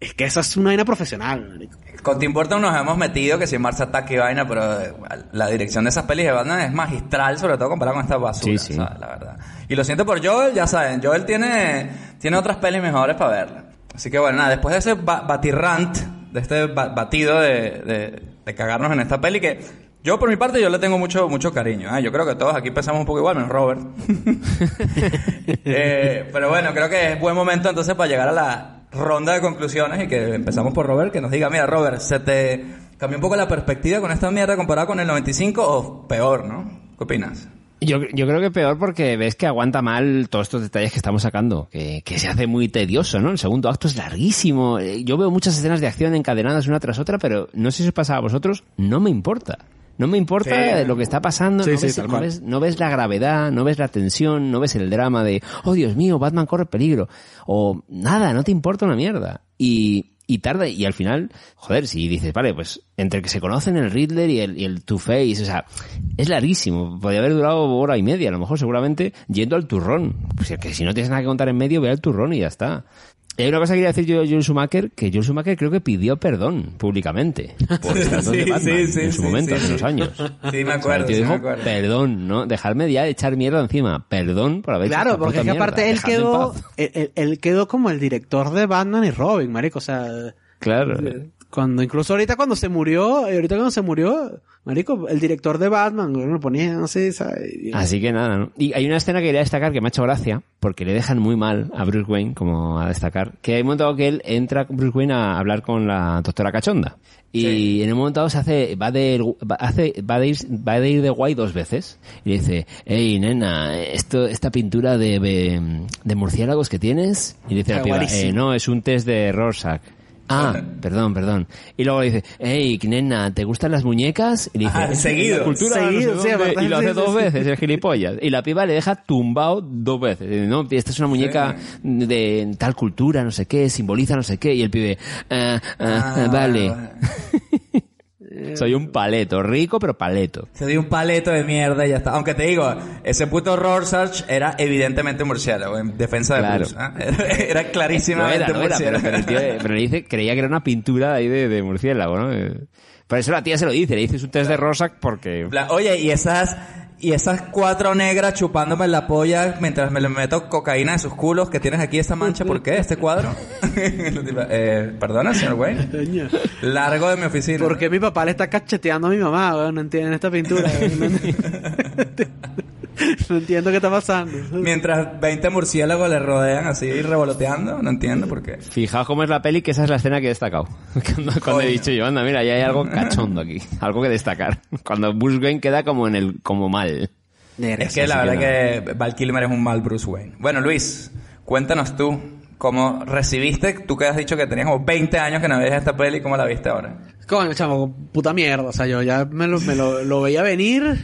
B: es que esa es una vaina profesional, marico.
C: Con Tim Burton nos hemos metido que si Mars Attack y vaina, pero eh, la dirección de esas pelis de Batman es magistral, sobre todo comparado con esta basura,
D: Sí, sí.
C: ¿sabes? La verdad. Y lo siento por Joel, ya saben, Joel tiene, tiene otras pelis mejores para verla. Así que bueno, nada, después de ese ba- batirrant, de este ba- batido de, de, de cagarnos en esta peli que... Yo por mi parte yo le tengo mucho mucho cariño. ¿eh? Yo creo que todos aquí pensamos un poco igual, menos Robert. (laughs) (laughs) Eh, pero bueno, creo que es buen momento entonces para llegar a la ronda de conclusiones y que empezamos por Robert, que nos diga, mira Robert, ¿se te cambió un poco la perspectiva con esta mierda comparada con el 95 o peor, no? ¿Qué opinas?
D: Yo, yo creo que peor porque ves que aguanta mal todos estos detalles que estamos sacando, que, que se hace muy tedioso, ¿no? El segundo acto es larguísimo. Eh, Yo veo muchas escenas de acción encadenadas una tras otra, pero no sé si os pasa a vosotros, no me importa. No me importa
C: Sí.
D: lo que está pasando,
B: Sí,
D: no, ves, no ves- no ves la gravedad, no ves la tensión, no ves el drama de, oh Dios mío, Batman corre peligro. O nada, no te importa una mierda. Y, y tarda, y al final, joder, si dices, vale, pues entre que se conocen el Riddler y el, y el Two-Face, o sea, es larguísimo. Podría haber durado hora y media, a lo mejor, seguramente, yendo al turrón. Pues que si no tienes nada que contar en medio, ve al turrón y ya está. Y hay una cosa que quería decir yo, Joel Schumacher, que Joel Schumacher creo que pidió perdón públicamente por (laughs) de
C: Sí,
D: Batman
C: sí, sí,
D: en su
C: sí,
D: momento,
C: sí,
D: hace unos años.
C: Sí, me
D: O sea,
C: acuerdo, sí, me acuerdo.
D: perdón, ¿no? Dejarme ya de echar mierda encima. Perdón por haber hecho
B: Claro,
D: esta
B: porque es que
D: mierda.
B: aparte él
D: Dejadme en
B: quedó, él, él- él quedó como el director de Batman y Robin, marico, o sea,
D: Claro.
B: Cuando incluso ahorita cuando se murió, eh, ahorita cuando se murió, marico, el director de Batman, lo ponía así, ¿sabes? Y-
D: Así que nada, ¿no? Y hay una escena que quería destacar que me ha hecho gracia, porque le dejan muy mal a Bruce Wayne, como a destacar, que hay un momento que él entra con Bruce Wayne a hablar con la doctora Cachonda. Y en un momento dado se hace, va de, va, hace, va de ir, va de ir de guay dos veces. Y le dice, hey nena, esto, esta pintura de, de, de murciélagos que tienes. Y le dice la piba, eh, no, es un test de Rorschach. Ah, perdón, perdón. Y luego le dice, hey, nena, ¿te gustan las muñecas? Y le dice,
C: Ah,
D: "Es
C: seguido.
D: cultura, no sé
B: Seguido, sí,
D: dónde".
B: aparte,
D: y lo hace
B: sí,
D: dos
B: sí.
D: veces, el gilipollas. Y la piba le deja tumbado dos veces. Y dice, No, esta es una muñeca de tal cultura, no sé qué, simboliza no sé qué. Y el pibe, "Ah, ah,
C: Ah,
D: vale. (laughs) Soy un paleto, rico pero paleto.
C: Dio un paleto de mierda y ya está. Aunque te digo, ese puto Rorschach era evidentemente un murciélago en defensa de
D: Claro.
C: ¿ah? (laughs) Era, era
D: No
C: clarísimamente
D: era, no era, pero,
C: murciélago.
D: pero el tío, pero le dice, creía que era una pintura ahí de, de murciélago, ¿no? Eh, Por eso la tía se lo dice, le dice su test de Rorschach porque...
C: Oye, y esas y esas cuatro negras chupándome la polla mientras me le meto cocaína en sus culos que tienes aquí esta mancha, ¿por qué? ¿Este cuadro? (laughs) eh, Perdona, señor Wayne. Largo de mi oficina.
B: ¿Por qué mi papá le está cacheteando a mi mamá? weón? No entienden esta pintura. (laughs) (laughs) No, entiendo qué está pasando.
C: Mientras 20 murciélagos le rodean así revoloteando, no entiendo por qué.
D: Fijaos cómo es la peli, que esa es la escena que he destacado. (laughs) Cuando, cuando he dicho yo, anda, mira, ya hay algo (laughs) cachondo aquí. Algo que destacar. Cuando Bruce Wayne queda como en el, como mal.
C: Es que la verdad
D: que
C: que Val Kilmer es un mal Bruce Wayne. Bueno, Luis, cuéntanos tú cómo recibiste, tú que has dicho que tenías como 20 años que no veías esta peli, ¿cómo la viste ahora?
B: Coño, chamo, puta mierda. O sea, yo ya me lo, me lo, lo veía venir,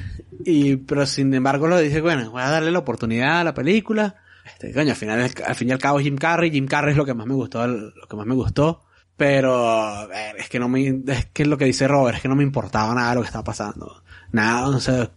B: y, pero sin embargo lo dije, bueno, voy a darle la oportunidad a la película. Este, coño, al final, al fin y al cabo Jim Carrey. Jim Carrey es lo que más me gustó, lo que más me gustó. Pero, eh, es que no me, es que es lo que dice Robert, es que no me importaba nada lo que estaba pasando. Nada, o sea,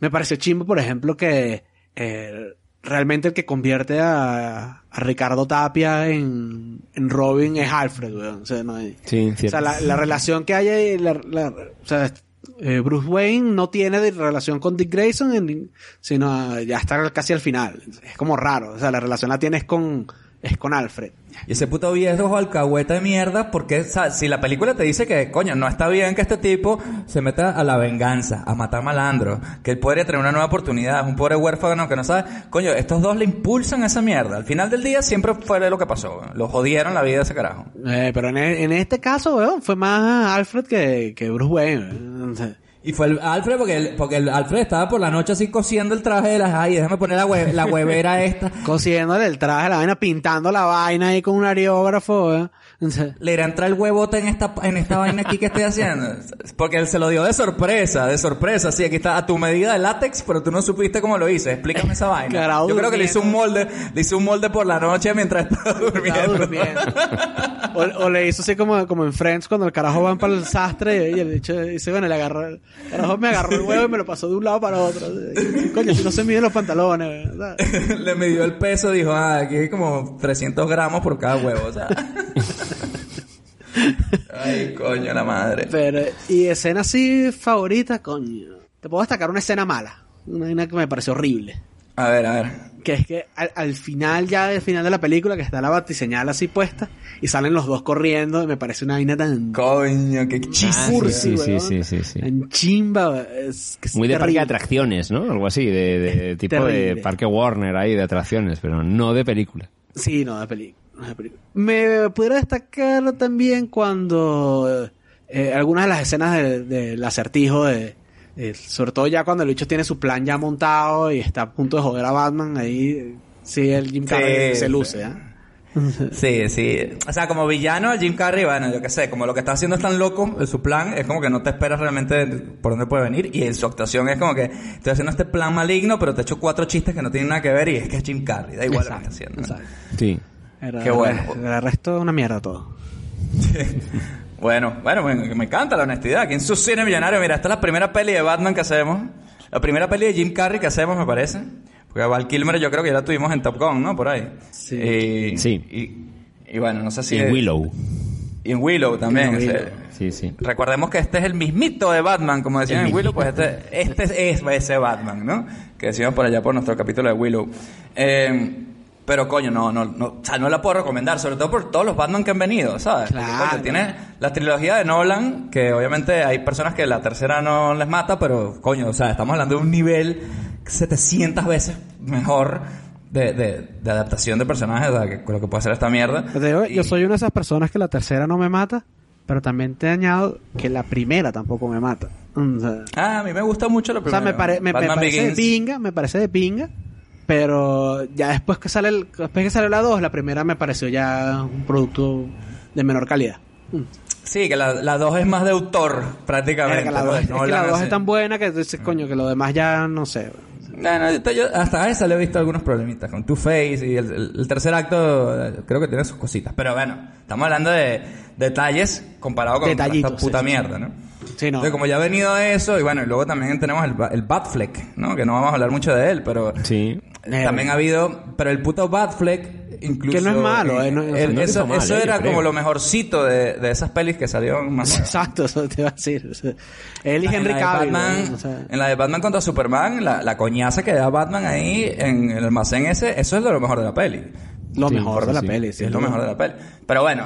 B: me pareció chimbo, por ejemplo, que, eh, realmente el que convierte a, a Ricardo Tapia en, en Robin es Alfred, weón. O sea, no hay,
D: Sí,
B: o sea, la, la relación que hay ahí, la, la- o sea, eh, Bruce Wayne no tiene relación con Dick Grayson, sino ya está casi al final. Es como raro. O sea, la relación la tienes con, es con Alfred.
C: Y ese puto viejo alcahueta de mierda, porque si la película te dice que, coño, no está bien que este tipo se meta a la venganza, a matar malandro, que él podría tener una nueva oportunidad, un pobre huérfano que no sabe, coño, estos dos le impulsan esa mierda. Al final del día siempre fue lo que pasó, lo jodieron la vida de ese carajo.
B: Eh, pero en, e- en este caso, weón, fue más Alfred que, que Bruce Wayne.
C: Y fue el Alfred, porque el, porque el Alfred estaba por la noche así cosiendo el traje de las ay, déjame poner la, hue- la huevera esta. (laughs)
B: Cosiéndole el traje, la vaina, pintando la vaina ahí con un areógrafo, weón. (laughs) O sea,
C: Le irá a entrar el huevote en esta, en esta vaina aquí que estoy haciendo. Porque él se lo dio de sorpresa, de sorpresa. Sí, aquí está a tu medida de látex, pero tú no supiste cómo lo hice. Explícame esa vaina.
B: Carajo
C: Yo creo que le hizo un molde, le hizo un molde por la noche mientras estaba durmiendo.
B: O, o le hizo así como, como en Friends cuando el carajo van para el sastre y el bicho dice, bueno, le agarró, el carajo me agarró el huevo y me lo pasó de un lado para otro. Coño, si no se miden los pantalones, ¿verdad? (laughs)
C: le midió el peso, dijo, ah, aquí hay como 300 gramos por cada huevo, o sea. (laughs) Ay, coño, la madre.
B: Pero, y escena así favorita, coño. Te puedo destacar una escena mala. Una escena que me pareció horrible.
C: A ver, a ver.
B: Que es que al, al final, ya del final de la película, que está la batiseñal así puesta, y salen los dos corriendo, y me parece una vaina tan
C: Coño, qué
D: Ah,
B: chifursi,
D: sí, sí, sí, sí, sí.
B: Tan chimba, es que es
D: Muy de parque de atracciones, ¿no? Algo así, de, de tipo de parque Warner ahí de atracciones, pero no de película.
B: Sí, no, de película. De. Me pudiera destacar también cuando eh, algunas de las escenas de- del acertijo, de, eh, sobre todo ya cuando el bicho tiene su plan ya montado y está a punto de joder a Batman, ahí eh, sí el Jim Carrey
C: Sí,
B: se luce, ¿ah?
C: Sí, sí. O sea, como villano, Jim Carrey, bueno, yo qué sé, como lo que está haciendo es tan loco, eh, su plan es como que no te esperas realmente por dónde puede venir. Y en su actuación es como que estoy haciendo este plan maligno, pero te echo cuatro chistes que no tienen nada que ver y es que es Jim Carrey, da igual lo que está haciendo. ¿no?
D: Sí.
B: Era-
C: Qué bueno.
B: El resto es una mierda todo. (laughs)
C: Bueno, bueno, me, me encanta la honestidad. Aquí en su cine millonario, mira, esta es la primera peli de Batman que hacemos. La primera peli de Jim Carrey que hacemos, me parece. Porque a Val Kilmer yo creo que ya la tuvimos en Top Gun, ¿no? Por ahí.
B: Sí.
C: Y,
D: Sí.
C: Y, y bueno, no sé si...
D: Y en Willow.
C: Y en Willow también.
B: En.
D: Sí, sí.
C: Recordemos que este es el mismito de Batman, como decían en Willow, pues este, este es ese Batman, ¿no? Que decíamos por allá por nuestro capítulo de Willow. Eh, pero coño, no, no, no, o sea, no la puedo recomendar, sobre todo por todos los Batman que han venido, ¿sabes? Porque,
B: Claro.
C: coño, tiene la trilogía de Nolan, que obviamente hay personas que la tercera no les mata, pero coño, o sea, estamos hablando de un nivel 700 veces mejor de, de, de adaptación de personajes, o sea, que, lo que puede hacer esta mierda.
B: Te digo, yo
C: Y-
B: soy una de esas personas que la tercera no me mata, pero también te añado que la primera tampoco me mata. O sea,
C: Ah, a mí me gusta mucho lo
B: O sea, me, pare- me- me parece de pinga, me parece de pinga. Pero ya después que sale el, después que salió la 2, la primera me pareció ya un producto de menor calidad. Mm.
C: Sí, que la, la 2 es más de autor, prácticamente.
B: Verga, la
C: ¿no?
B: dos- es que la 2
C: así.
B: es tan buena que dices, coño, que lo demás ya no sé.
C: No, no, yo- hasta esa le he visto algunos problemitas con Two Face y el, el- tercer acto eh, creo que tiene sus cositas. Pero bueno, estamos hablando de detalles comparado con esta puta
B: sí,
C: mierda, ¿no?
B: Sí, no.
C: Entonces, como ya ha venido eso, y bueno, y luego también tenemos el, el Batfleck, ¿no? Que no vamos a hablar mucho de él, pero
D: Sí.
B: Eh,
C: también ha habido, pero el puto Batfleck, incluso...
B: Que no es malo, eh, no-
C: el-
D: no
C: eso
D: mal,
C: eso
D: eh, yo
C: era como lo mejorcito de, de esas pelis que salieron más.
B: Exacto, eso te iba a decir. o sea, él y
C: En
B: Henry
C: la de
B: Cavill.
C: Batman,
B: ¿no? O sea,
C: en la de Batman contra Superman, la, la coñaza que da Batman ahí en el almacén ese, eso es de lo mejor de la peli.
B: lo
D: Sí,
B: mejor de la
D: sí.
B: peli. sí,
C: es lo mejor de la peli. Pero bueno,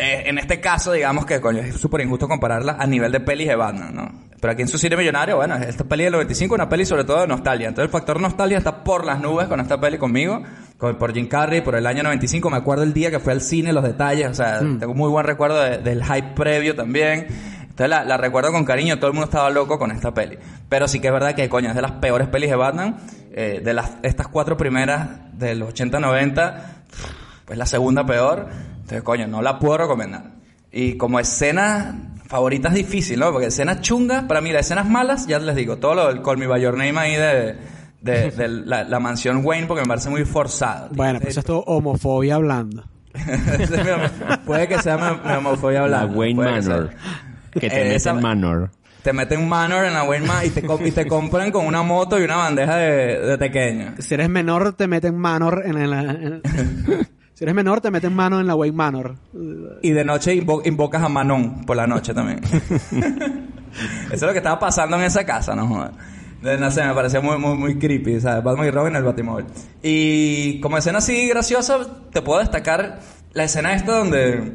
C: eh, en este caso, digamos que coño, es súper injusto compararla a nivel de pelis de Batman, ¿no? Pero aquí en su cine millonario, bueno, esta peli del 95 es una peli sobre todo de nostalgia. Entonces el factor nostalgia está por las nubes con esta peli conmigo. Con, por Jim Carrey, por el año 95. Me acuerdo el día que fue al cine, los detalles. O sea,
B: Mm.
C: tengo muy buen recuerdo de- del hype previo también. Entonces la, la recuerdo con cariño. Todo el mundo estaba loco con esta peli. Pero sí que es verdad que, coño, es de las peores pelis de Batman. Eh, de las, estas cuatro primeras de los 80-90, pues la segunda peor. Entonces, coño, no la puedo recomendar. Y como escena favorita es difícil, ¿no? Porque escenas chungas, para mí las escenas malas, ya les digo, todo lo del Call Me By Your Name ahí de, de, (laughs) de la, la mansión Wayne, porque me parece muy forzado. tío.
B: Bueno, pues esto es homofobia hablando. (laughs)
C: Puede que sea mi, mi homofobia
D: La
C: hablando.
D: Wayne
C: puede que
D: Manor. Que te
C: Eh,
D: mete
C: esa-
D: en Manor.
C: Te meten un Manor en la Wayne Manor y te, co- y te compran con una moto y una bandeja de, de pequeña.
B: Si eres menor, te meten Manor en la... en- (laughs) si eres menor, te meten mano en la Wayne Manor.
C: Y de noche invo- invocas a Manon por la noche también. (laughs) (laughs) Eso es lo que estaba pasando en esa casa, no jodas. De- No sé, me parecía muy, muy, muy creepy, ¿sabes? Batman y Robin en el Batimóvil. Y como escena así graciosa, te puedo destacar la escena esta donde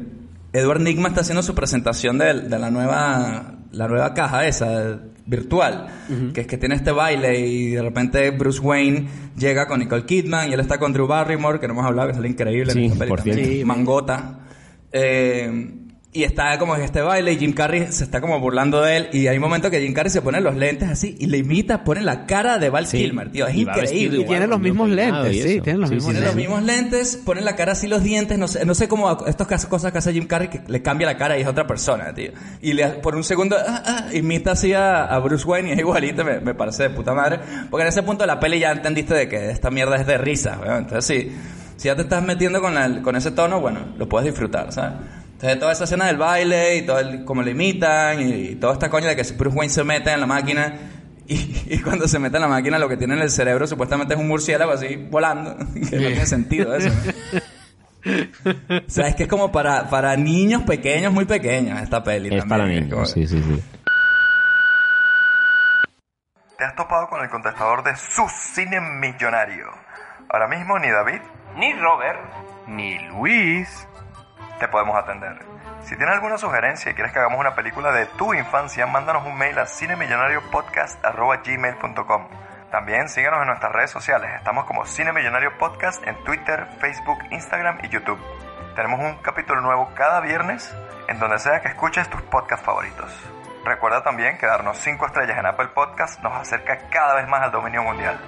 C: Edward Nigma está haciendo su presentación de, de la nueva la nueva caja esa virtual, que es que tiene este baile y de repente Bruce Wayne llega con Nicole Kidman y él está con Drew Barrymore, que no hemos hablado, que sale increíble
D: Sí,
C: en esta
D: cierto.
B: Sí,
C: Mangota. Eh, y está como en este baile y Jim Carrey se está como burlando de él y hay un momento que Jim Carrey se pone los lentes así y le imita, pone la cara de Val
D: Sí.
C: Kilmer, tío, es
D: Y
C: increíble.
B: Y tiene los mismos lentes, sí, tiene los
D: Sí,
B: mismos
D: sí, sí.
C: los mismos lentes, pone la cara así los dientes, no sé, no sé cómo estas cosas que hace Jim Carrey que le cambia la cara y es otra persona, tío. Y le, por un segundo ah, ah, imita así a, a Bruce Wayne y es igualito, me, me parece de puta madre. Porque en ese punto de la peli ya entendiste de que esta mierda es de risa, weón. Entonces sí, si ya te estás metiendo con, la- con ese tono, bueno, lo puedes disfrutar, ¿sabes? Entonces toda esa escena del baile y todo el, como le imitan y, y toda esta coña de que Bruce Wayne se mete en la máquina (laughs) y, y cuando se mete en la máquina lo que tiene en el cerebro supuestamente es un murciélago así volando, (laughs) que no tiene sentido eso. ¿no? O sea, es que es como para, para niños pequeños, muy pequeños esta peli.
D: Es
C: también.
D: para
C: Es como-
D: niños, sí, sí, sí.
K: Te has topado con el contestador de su cine millonario. Ahora mismo ni David, ni Robert, ni Luis te podemos atender. Si tienes alguna sugerencia y quieres que hagamos una película de tu infancia, mándanos un mail a cinemillonariopodcast.gmail.com También síguenos en nuestras redes sociales. Estamos como Cine Millonario Podcast en Twitter, Facebook, Instagram y YouTube. Tenemos un capítulo nuevo cada viernes en donde sea que escuches tus podcasts favoritos. Recuerda también que darnos 5 estrellas en Apple Podcast nos acerca cada vez más al dominio mundial.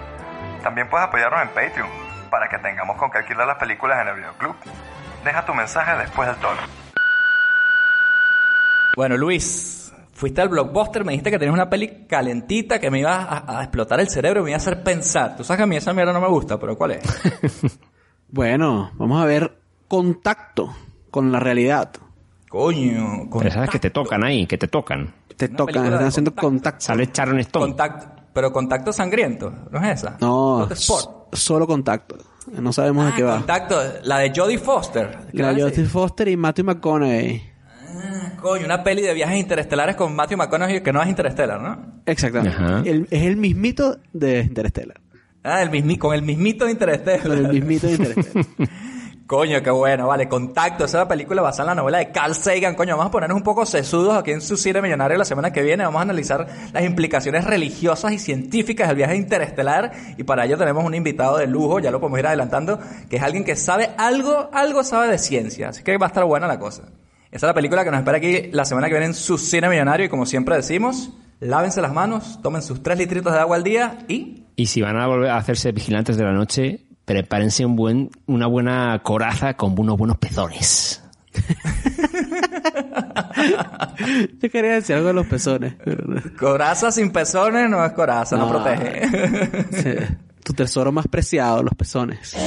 K: También puedes apoyarnos en Patreon para que tengamos con qué alquilar las películas en el videoclub. Deja tu mensaje después del tono.
C: Bueno, Luis, fuiste al blockbuster, me dijiste que tenías una peli calentita que me iba a, a explotar el cerebro, me iba a hacer pensar. Tú sabes que a mí esa mierda no me gusta, pero ¿cuál es? (laughs)
B: Bueno, vamos a ver contacto con la realidad.
C: Coño,
D: Pero sabes que te tocan ahí, que te tocan.
B: Te
C: Una
B: tocan, están haciendo
C: contacto.
B: contacto.
D: Sale Sharon Stone.
C: contacto, pero contacto sangriento, ¿no es esa?
B: No,
C: Bloodsport.
B: s- solo contacto. No sabemos de
C: Ah,
B: qué va.
C: contacto, la de Jodie Foster. ¿Qué
B: La
C: tal?
B: Jodie Foster y Matthew McConaughey.
C: Coño, una peli de viajes interestelares con Matthew McConaughey que no es interestelar, ¿no?
B: Exactamente. El- es el mismito de Interstellar.
C: Ah, el mismi, con el mismito de interestelar.
B: Con el mismito de (laughs) Interstellar.
C: Coño, qué bueno, vale. Contacto, esa es la película basada en la novela de Carl Sagan. Coño, vamos a ponernos un poco sesudos aquí en su cine millonario la semana que viene. Vamos a analizar las implicaciones religiosas y científicas del viaje interestelar. Y para ello tenemos un invitado de lujo, ya lo podemos ir adelantando, que es alguien que sabe algo, algo sabe de ciencia. Así que va a estar buena la cosa. Esa es la película que nos espera aquí la semana que viene en su cine millonario. Y como siempre decimos, lávense las manos, tomen sus tres litritos de agua al día y
D: Y si van a volver a hacerse vigilantes de la noche, prepárense un buen, una buena coraza con unos buenos pezones. (laughs)
B: Yo quería decir algo de los pezones.
C: Coraza sin pezones no es coraza, no,
B: Ah.
C: protege.
B: Sí. Tu tesoro más preciado, los pezones. (laughs)